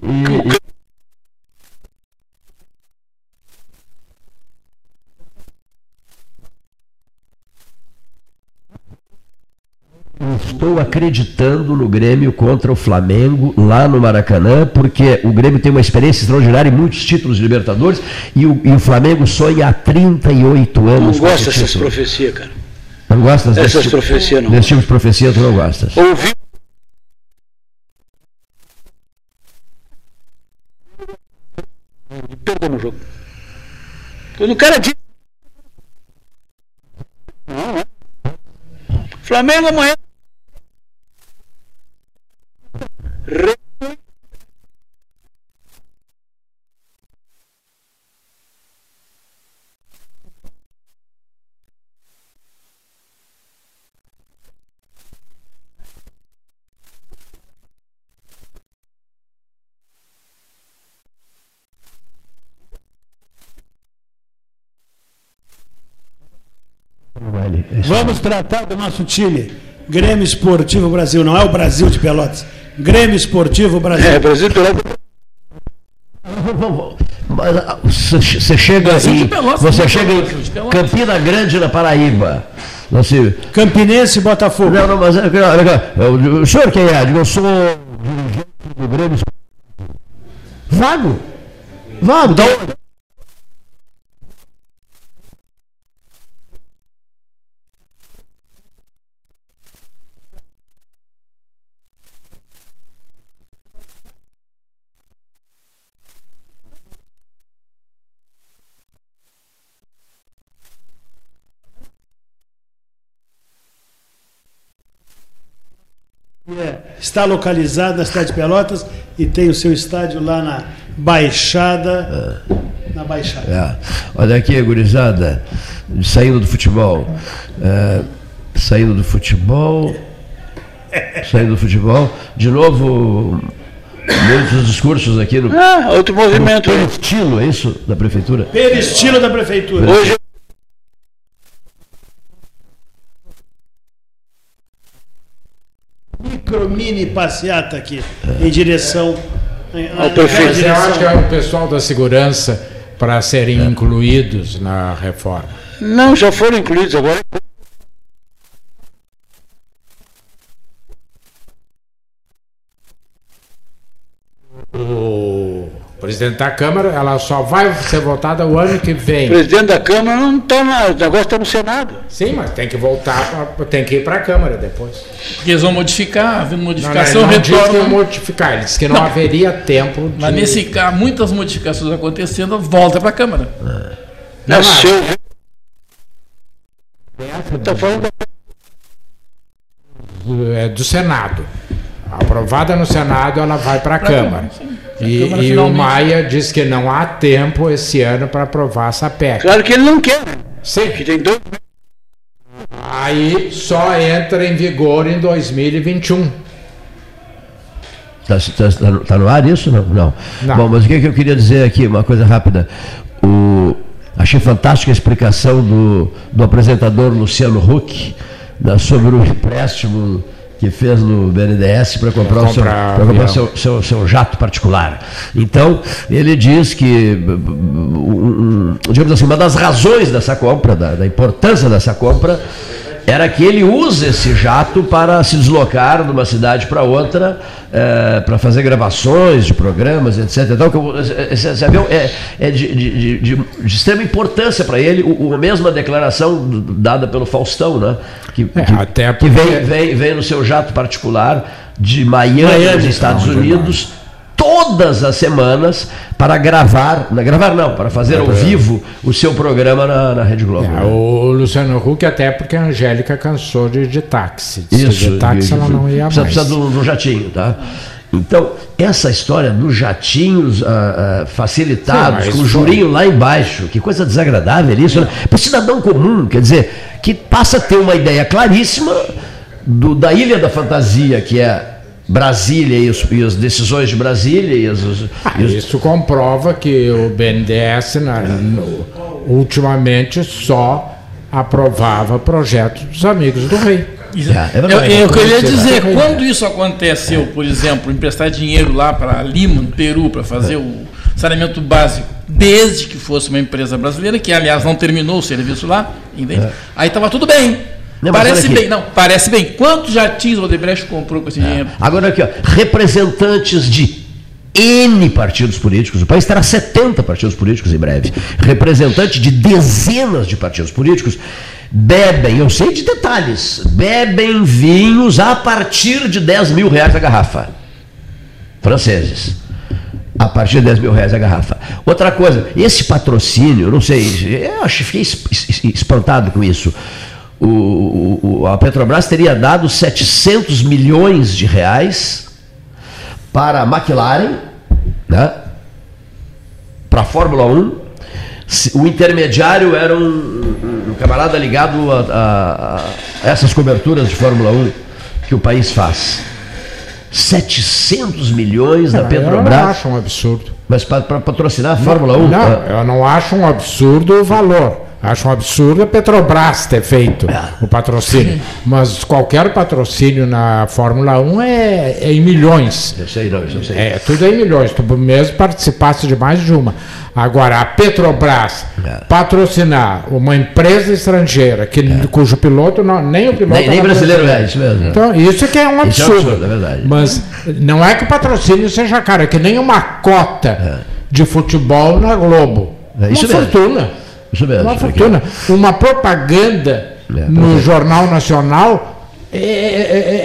o- o- Estou acreditando no Grêmio contra o Flamengo lá no Maracanã, porque o Grêmio tem uma experiência extraordinária em muitos títulos de Libertadores e o, e o Flamengo sonha há 38 Não anos. com gosto dessas profecias, cara. Não gostas desse Essas tipo- profecias não. Desse tipo de profecia tu não gostas. Ouvi. Perdeu no jogo. Quando o cara diz. Não. Flamengo amanhã. Vamos tratar do nosso time. Grêmio Esportivo Brasil, não é o Brasil de Pelotas. Grêmio Esportivo Brasil. É, Brasil. Mas, ah, Você chega de em, Pelotas, você não chega de em Pelotas. Campina Grande, na Paraíba. Você, Campinense e Botafogo. não, não, mas é, o senhor quem é? Eu sou dirigente do Grêmio. Vago. Vago. Da onde? Está localizado na cidade de Pelotas e tem o seu estádio lá na Baixada. Na Baixada. É. Olha aqui, gurizada, saindo do futebol. é, saindo do futebol. Saindo do futebol. De novo, muitos discursos aqui no, Ah, outro movimento. pelo estilo, é isso? Da prefeitura? Pelo estilo da prefeitura. Hoje Micro mini passeata aqui em direção Ao prefeito. Mas eu acho que é o pessoal da segurança para serem incluídos na reforma. não já foram incluídos agora. O presidente da Câmara, ela só vai ser votada o ano que O vem. presidente da Câmara não está na. O negócio está no Senado. Sim, mas tem que voltar, pra- tem que ir para a Câmara depois. Porque eles vão modificar, havendo Não, não, modificação, ele não que retorna. modificar, ele disse que não, Não. haveria tempo de... Mas nesse caso, muitas modificações acontecendo, volta para a Câmara. Não, É mas- seu. Está falando é, do Senado. Aprovada no Senado, ela vai para a Câmara. Câmara, E, e o Maia diz que não há tempo esse ano para aprovar essa PEC. Claro que ele não quer? Sim. Que tem dois. Aí só entra em vigor em 2021. Está tá, tá no ar isso? Não, não. Não. Bom, mas o que, que eu queria dizer aqui, uma coisa rápida. O, achei fantástica a explicação do, do apresentador Luciano Huck né, sobre o empréstimo que fez no BNDES para comprar, o seu, comprar seu, seu, seu jato particular. Então, ele diz que, digamos assim, uma das razões dessa compra, da, da importância dessa compra, era que ele usa esse jato para se deslocar de uma cidade para outra, para fazer gravações de programas, etc. Então, que esse, esse avião é, é de, de- de- de- extrema importância para ele, o, a mesma declaração dada pelo Faustão, né? que, É, que- até que porque- vem, vem, vem no seu jato particular de Miami, Miami, nos Estados Unidos, todas as semanas para gravar, não, gravar não, para fazer ao vivo o seu programa na, na Rede Globo. É, né? o Luciano Huck, até porque a Angélica cansou de, de táxi. Isso, de táxi de- ela não ia precisa, mais. precisa do, do jatinho, tá? Então, essa história dos jatinhos ah, ah, facilitados, Sim, com o jurinho lá embaixo, que coisa desagradável isso, né? Para o cidadão comum, quer dizer, que passa a ter uma ideia claríssima do, da Ilha da Fantasia, que é Brasília e, os- e as decisões de Brasília e, as- os- Ah, e os- isso comprova que o BNDES na- no- ultimamente só aprovava projetos dos amigos do rei. É, é Eu, verdade. eu queria dizer, quando isso aconteceu, por exemplo, emprestar dinheiro lá para Lima, no Peru, para fazer o saneamento básico, desde que fosse uma empresa brasileira, que aliás não terminou o serviço lá, entende? aí estava tudo bem. Não, parece bem, não, parece bem. Quantos jatinhos o Odebrecht comprou com esse dinheiro? Agora aqui, ó, representantes de N partidos políticos, o país terá 70 partidos políticos em breve, representante de dezenas de partidos políticos, bebem, eu sei de detalhes, bebem vinhos a partir de 10 mil reais a garrafa. Franceses. A partir de 10 mil reais a garrafa. Outra coisa, esse patrocínio, não sei, eu acho, fiquei es- es- espantado com isso. O, o- a Petrobras teria dado 700 milhões de reais para a McLaren, né? para a Fórmula 1. Se- O intermediário era um, um- camarada ligado a, a- a essas coberturas de Fórmula 1 que o país faz. 700 milhões da Eu não Petrobras, acho um absurdo. mas para patrocinar a Fórmula 1. Não, ah, eu não acho um absurdo o valor. Acho um absurdo a Petrobras ter feito É. o patrocínio. Mas qualquer patrocínio na Fórmula 1 é, é em milhões. Eu sei, não, eu sei. É, tudo é em milhões. Tu mesmo participasse de mais de uma. Agora, a Petrobras É. patrocinar uma empresa estrangeira que, cujo piloto, não, nem o piloto. Nem, nem brasileiro é isso mesmo. Então, isso que é um Isso é um absurdo. absurdo, é verdade. Mas não é que o patrocínio seja caro, é que nem uma cota de futebol na Globo. É isso uma mesmo. fortuna. Isso mesmo. Uma fortuna. Uma propaganda É, no perfeito. Jornal Nacional é,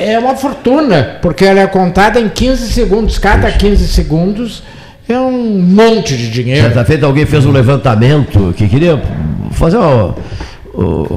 é- é uma fortuna, porque ela é contada em 15 segundos. Cada 15 segundos é um monte de dinheiro. Certa feita alguém fez um levantamento que queria fazer uma,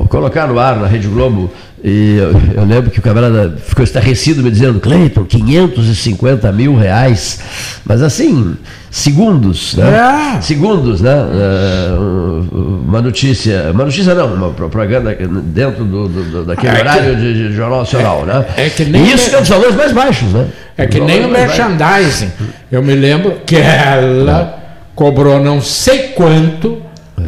colocar no ar na Rede Globo. E eu, eu lembro que o camarada ficou estarrecido me dizendo, Cleiton, 550 mil reais. Mas assim, segundos, né? É. Segundos, né? É, uma notícia. Uma notícia não, uma propaganda dentro do, do- daquele É que- horário de, de Jornal Nacional, né? é que nem- e isso que é dos valores mais baixos, né? É que Os nem o merchandising. Eu me lembro que ela cobrou não sei quanto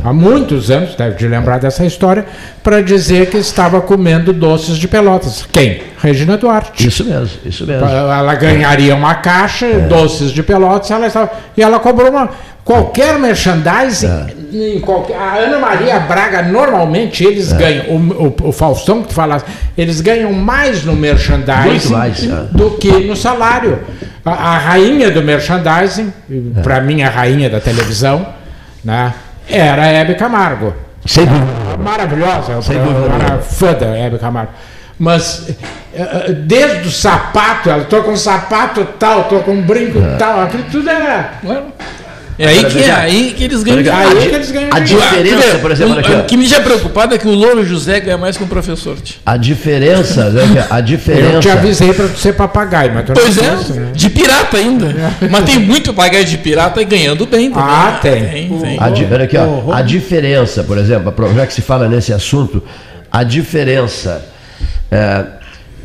há muitos anos, deve te lembrar dessa história, para dizer que estava comendo doces de pelotas. Quem? Regina Duarte. Isso mesmo, isso mesmo. Ela ganharia uma caixa, doces de pelotas, ela estava, e ela cobrou uma. Qualquer merchandising, em qualquer, a Ana Maria Braga, normalmente eles ganham, o, o, o Faustão que tu falaste, eles ganham mais no merchandising mais, é. do que no salário. A, a rainha do merchandising, para mim a rainha da televisão, né, era a Hebe Camargo. Sem dúvida. Maravilhosa, Sem eu dúvida era fã da Hebe Camargo. Mas eh, eh, desde o sapato, ela tô com um sapato tal, tô com um brinco tal, aquilo tudo era. É aí que, é aí que eles ganham Olha, Aí dinheiro. que eles ganham a diferença, por exemplo, o, o que me deixa preocupado é que o Louro José ganha mais que um professor. A diferença, né, a Eu te diferença. avisei para tu ser papagaio, mas Pois é, né? de pirata ainda. Mas tem muito papagaio de pirata e ganhando bem também. Ah, tem. Tem, tem. A, di- aqui, ó, a diferença, por exemplo, já que se fala nesse assunto, a diferença é,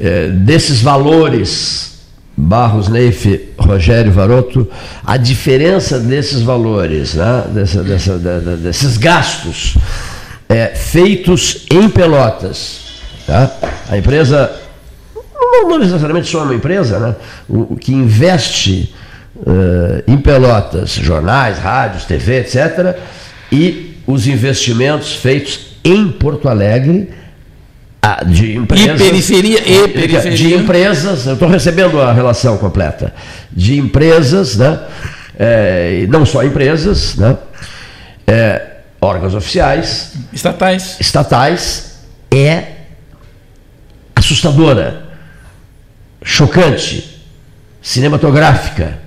é, desses valores, Barros, Neif, Rogério Varoto, a diferença desses valores, né, dessa- dessa- desses gastos é, feitos em Pelotas. Tá? A empresa não, necessariamente só uma empresa, né? o, o que investe eh, em Pelotas, jornais, rádios, TV, etc., e os investimentos feitos em Porto Alegre ah, de E empresas. periferia, e De periferia. empresas, eu estou recebendo a relação completa, de empresas, né? E não só empresas, né? Eh, órgãos oficiais, Estatais. estatais é assustadora, chocante, cinematográfica,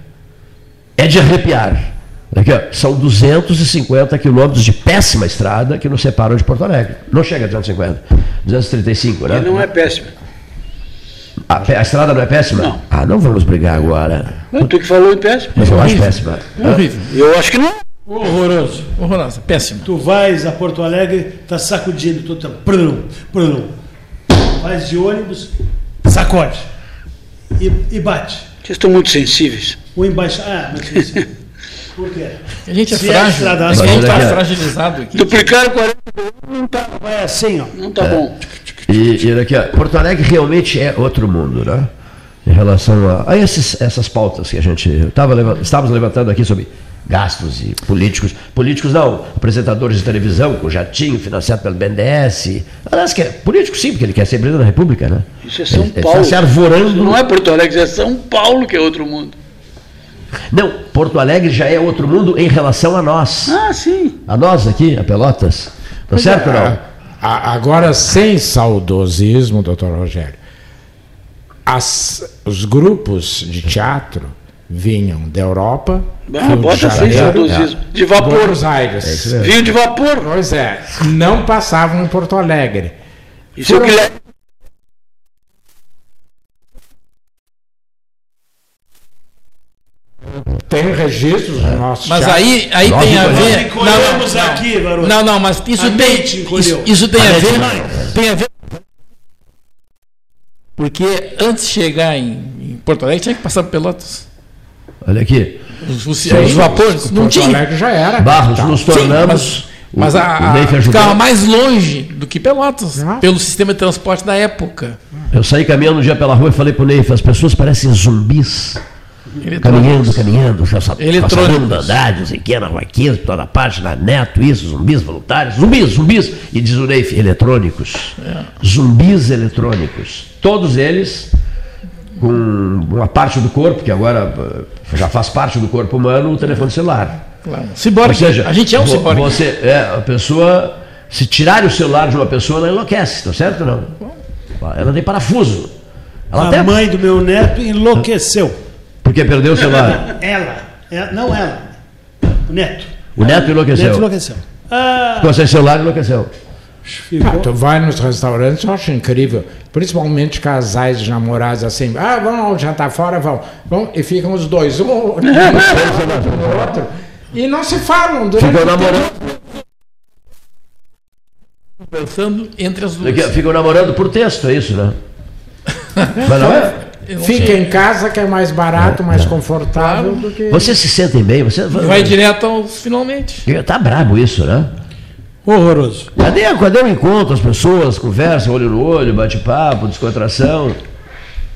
é de arrepiar. Aqui, ó, são 250 quilômetros de péssima estrada que nos separam de Porto Alegre. Não chega a 250, 235, né? E não é péssimo. A, a estrada não é péssima? Não. Ah, não vamos brigar agora. Não, tu que falou em péssimo. Mas eu acho péssima. É horrível. Eu acho que não. Horroroso. Horrorosa. Péssimo. Tu vais a Porto Alegre, tá sacudindo, tu tá. Prum, prum. Vais de ônibus, sacode. E, e bate. Vocês estão muito sensíveis. O embaixador. Ah, mas. Por quê? A gente é Se é frágil. estrada a gente está fragilizado aqui. Duplicaram 40 Não tá, vai assim, ó. não tá bom. E, e daqui, ó, Porto Alegre realmente é outro mundo, né? Em relação a, a esses, essas pautas que a gente tava, leva- estávamos levantando aqui sobre gastos e políticos. Políticos não, apresentadores de televisão com jatinho financiado pelo BNDES. Aliás, que é político sim, porque ele quer ser presidente da República, né? Isso é São Ele- ele Paulo. Está se arvorando. Não é Porto Alegre, é São Paulo que é outro mundo. Não, Porto Alegre já é outro mundo em relação a nós. Ah, sim. A nós aqui, a Pelotas. Tá certo ou não? A- Agora, sem saudosismo, doutor Rogério, as- os grupos de teatro vinham da Europa, Ah, de bota sem Janeiro, saudosismo. De vapor. Buenos Aires. Vinho de vapor. Pois é, não passavam em Porto Alegre. Isso é o que leva. Tem registros no nosso Mas teatro. aí, aí Nós tem a ver. Encolhemos aqui, garoto. Não, não, mas isso A tem. Isso, isso tem A a ver. não. Tem a ver. Porque antes de chegar em, em Porto Alegre tinha que passar por Pelotas. Olha aqui. Os, os- os vapores. Não Porto tinha. Alegre já era. Barros, Tá. nos Sim, tornamos. mas, mas o- a, a, ficava mais longe do que Pelotas, Ah. pelo sistema de transporte da época. Eu saí caminhando um dia pela rua e falei pro Neif, as pessoas parecem zumbis. Caminhando, caminhando, já Eletrônicos. passando Andrade, não sei o que, na Rua 15, toda parte, na Neto, isso, zumbis voluntários, zumbis, zumbis. E diz o Neif, eletrônicos. Zumbis eletrônicos. Todos eles com uma parte do corpo, que agora eh, já faz parte do corpo humano, o telefone celular. Claro. Ciborgue. Ou seja, a gente é um ciborgue. Você, é, a pessoa, se tirar o celular de uma pessoa, ela enlouquece, tá certo ou não? Ela tem parafuso. Ela A até, mãe do meu neto enlouqueceu. Porque perdeu o celular. Ela. É- não ela. O neto. O neto O enlouqueceu. neto enlouqueceu. Ah, Ficou sem celular, enlouqueceu. Ah, ficou. tu vai nos restaurantes, eu acho incrível. Principalmente casais de namorados assim. Ah, vamos jantar fora, vão. vão e ficam os dois, um no outro. E não se falam durante Ficam o tempo. namorando, Pensando entre as duas. ficam namorando por texto, é isso, né? Mas não é? Fica em casa que é mais barato, mais confortável do que. Vocês se sentem bem? Você, Vai direto aos finalmente. Tá brabo isso, né? Horroroso. Cadê, cadê o encontro? As pessoas conversam olho no olho, bate-papo, descontração.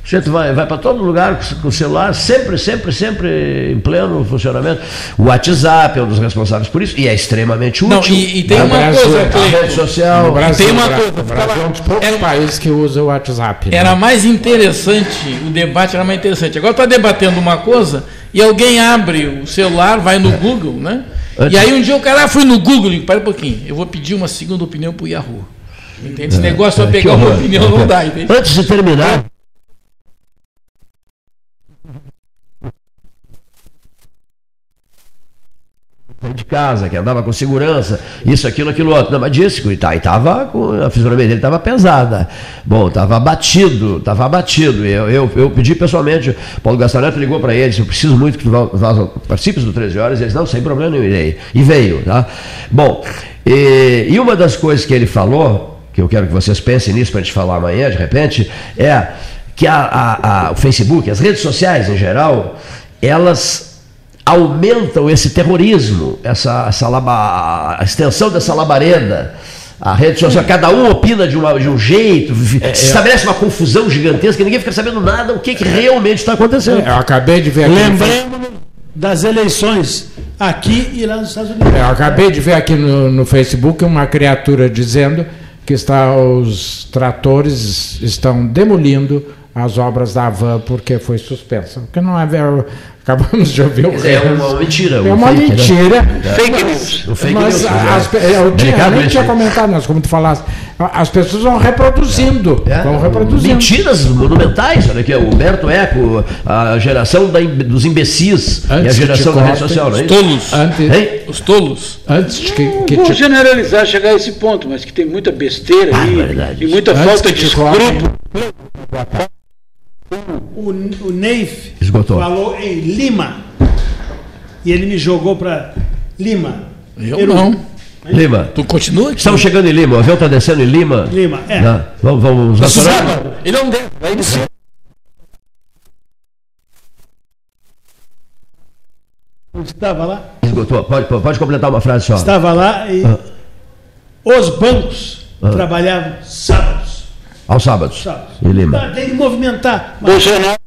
Você vai, vai para todo lugar com, o celular, sempre, sempre, sempre em pleno funcionamento. O WhatsApp é um dos responsáveis por isso, e é extremamente útil. Não, e, e tem uma Brasil, coisa, Cleiton, rede social. Brasil, tem uma coisa, o Brasil é um dos poucos era- países que usa o WhatsApp. né? Era mais interessante, o debate era mais interessante. Agora está debatendo uma coisa e alguém abre o celular, vai no Google, né? E aí um dia o cara ah, foi no Google e digo, para um pouquinho, eu vou pedir uma segunda opinião pro Yahoo. Entende? Esse negócio É, para que pegar uma opinião não dá, entende? Antes de terminar. De casa, que andava com segurança, isso, aquilo, aquilo outro. Não, mas disse que tá, e tava com, a fisionomia dele estava pesada. Bom, estava abatido, estava abatido. Eu, eu, eu pedi pessoalmente, Paulo Gastaneto ligou para ele, eu preciso muito que tu vá, vá, participes do 13 horas, e eles, não, sem problema nenhum, irei. E veio, tá? Bom, e, e uma das coisas que ele falou, que eu quero que vocês pensem nisso para a gente falar amanhã, de repente, é que a, a, a, o Facebook, as redes sociais em geral, elas aumentam esse terrorismo, essa, essa laba, a extensão dessa labareda. A rede social, cada um opina de, uma, de um jeito, se estabelece uma confusão gigantesca, ninguém fica sabendo nada o que, que realmente está acontecendo. Eu acabei de ver aqui. Lembremos das eleições aqui e lá nos Estados Unidos. É, Eu acabei de ver aqui no, no Facebook uma criatura dizendo que está, os tratores estão demolindo as obras da Havan porque foi suspensa. Porque não é Acabamos de ouvir o é uma mentira. É um uma fake, né? mentira. Fake news. O fake Mas news, as, né? eu tinha, Delicado nem tinha comentado, mas como tu falaste, as pessoas vão reproduzindo. É, vão reproduzindo. Mentiras monumentais, olha aqui, o Humberto Eco, a geração da dos imbecis e a Antes geração da rede social, é Os tolos. Antes, Hein? Os tolos. antes de que, que vou te generalizar, chegar a esse ponto, mas que tem muita besteira aí Barbaridade. e muita Antes falta de escrúpulo. O, o Neif Esgotou. falou em Lima. E ele me jogou para Lima. Eu Peru. não. Lima. Tu continua aqui. Estamos chegando em Lima, o avião está descendo em Lima. Lima, é. Né? Vamos, vamos subindo. Ele não deve. Vai descer. Estava lá, Esgotou. Pode, pode completar uma frase só. estava lá e Ah. os bancos trabalhavam sábados. Aos sábados. sábados. Lima. Ah, tem que movimentar. Mas Bolsonaro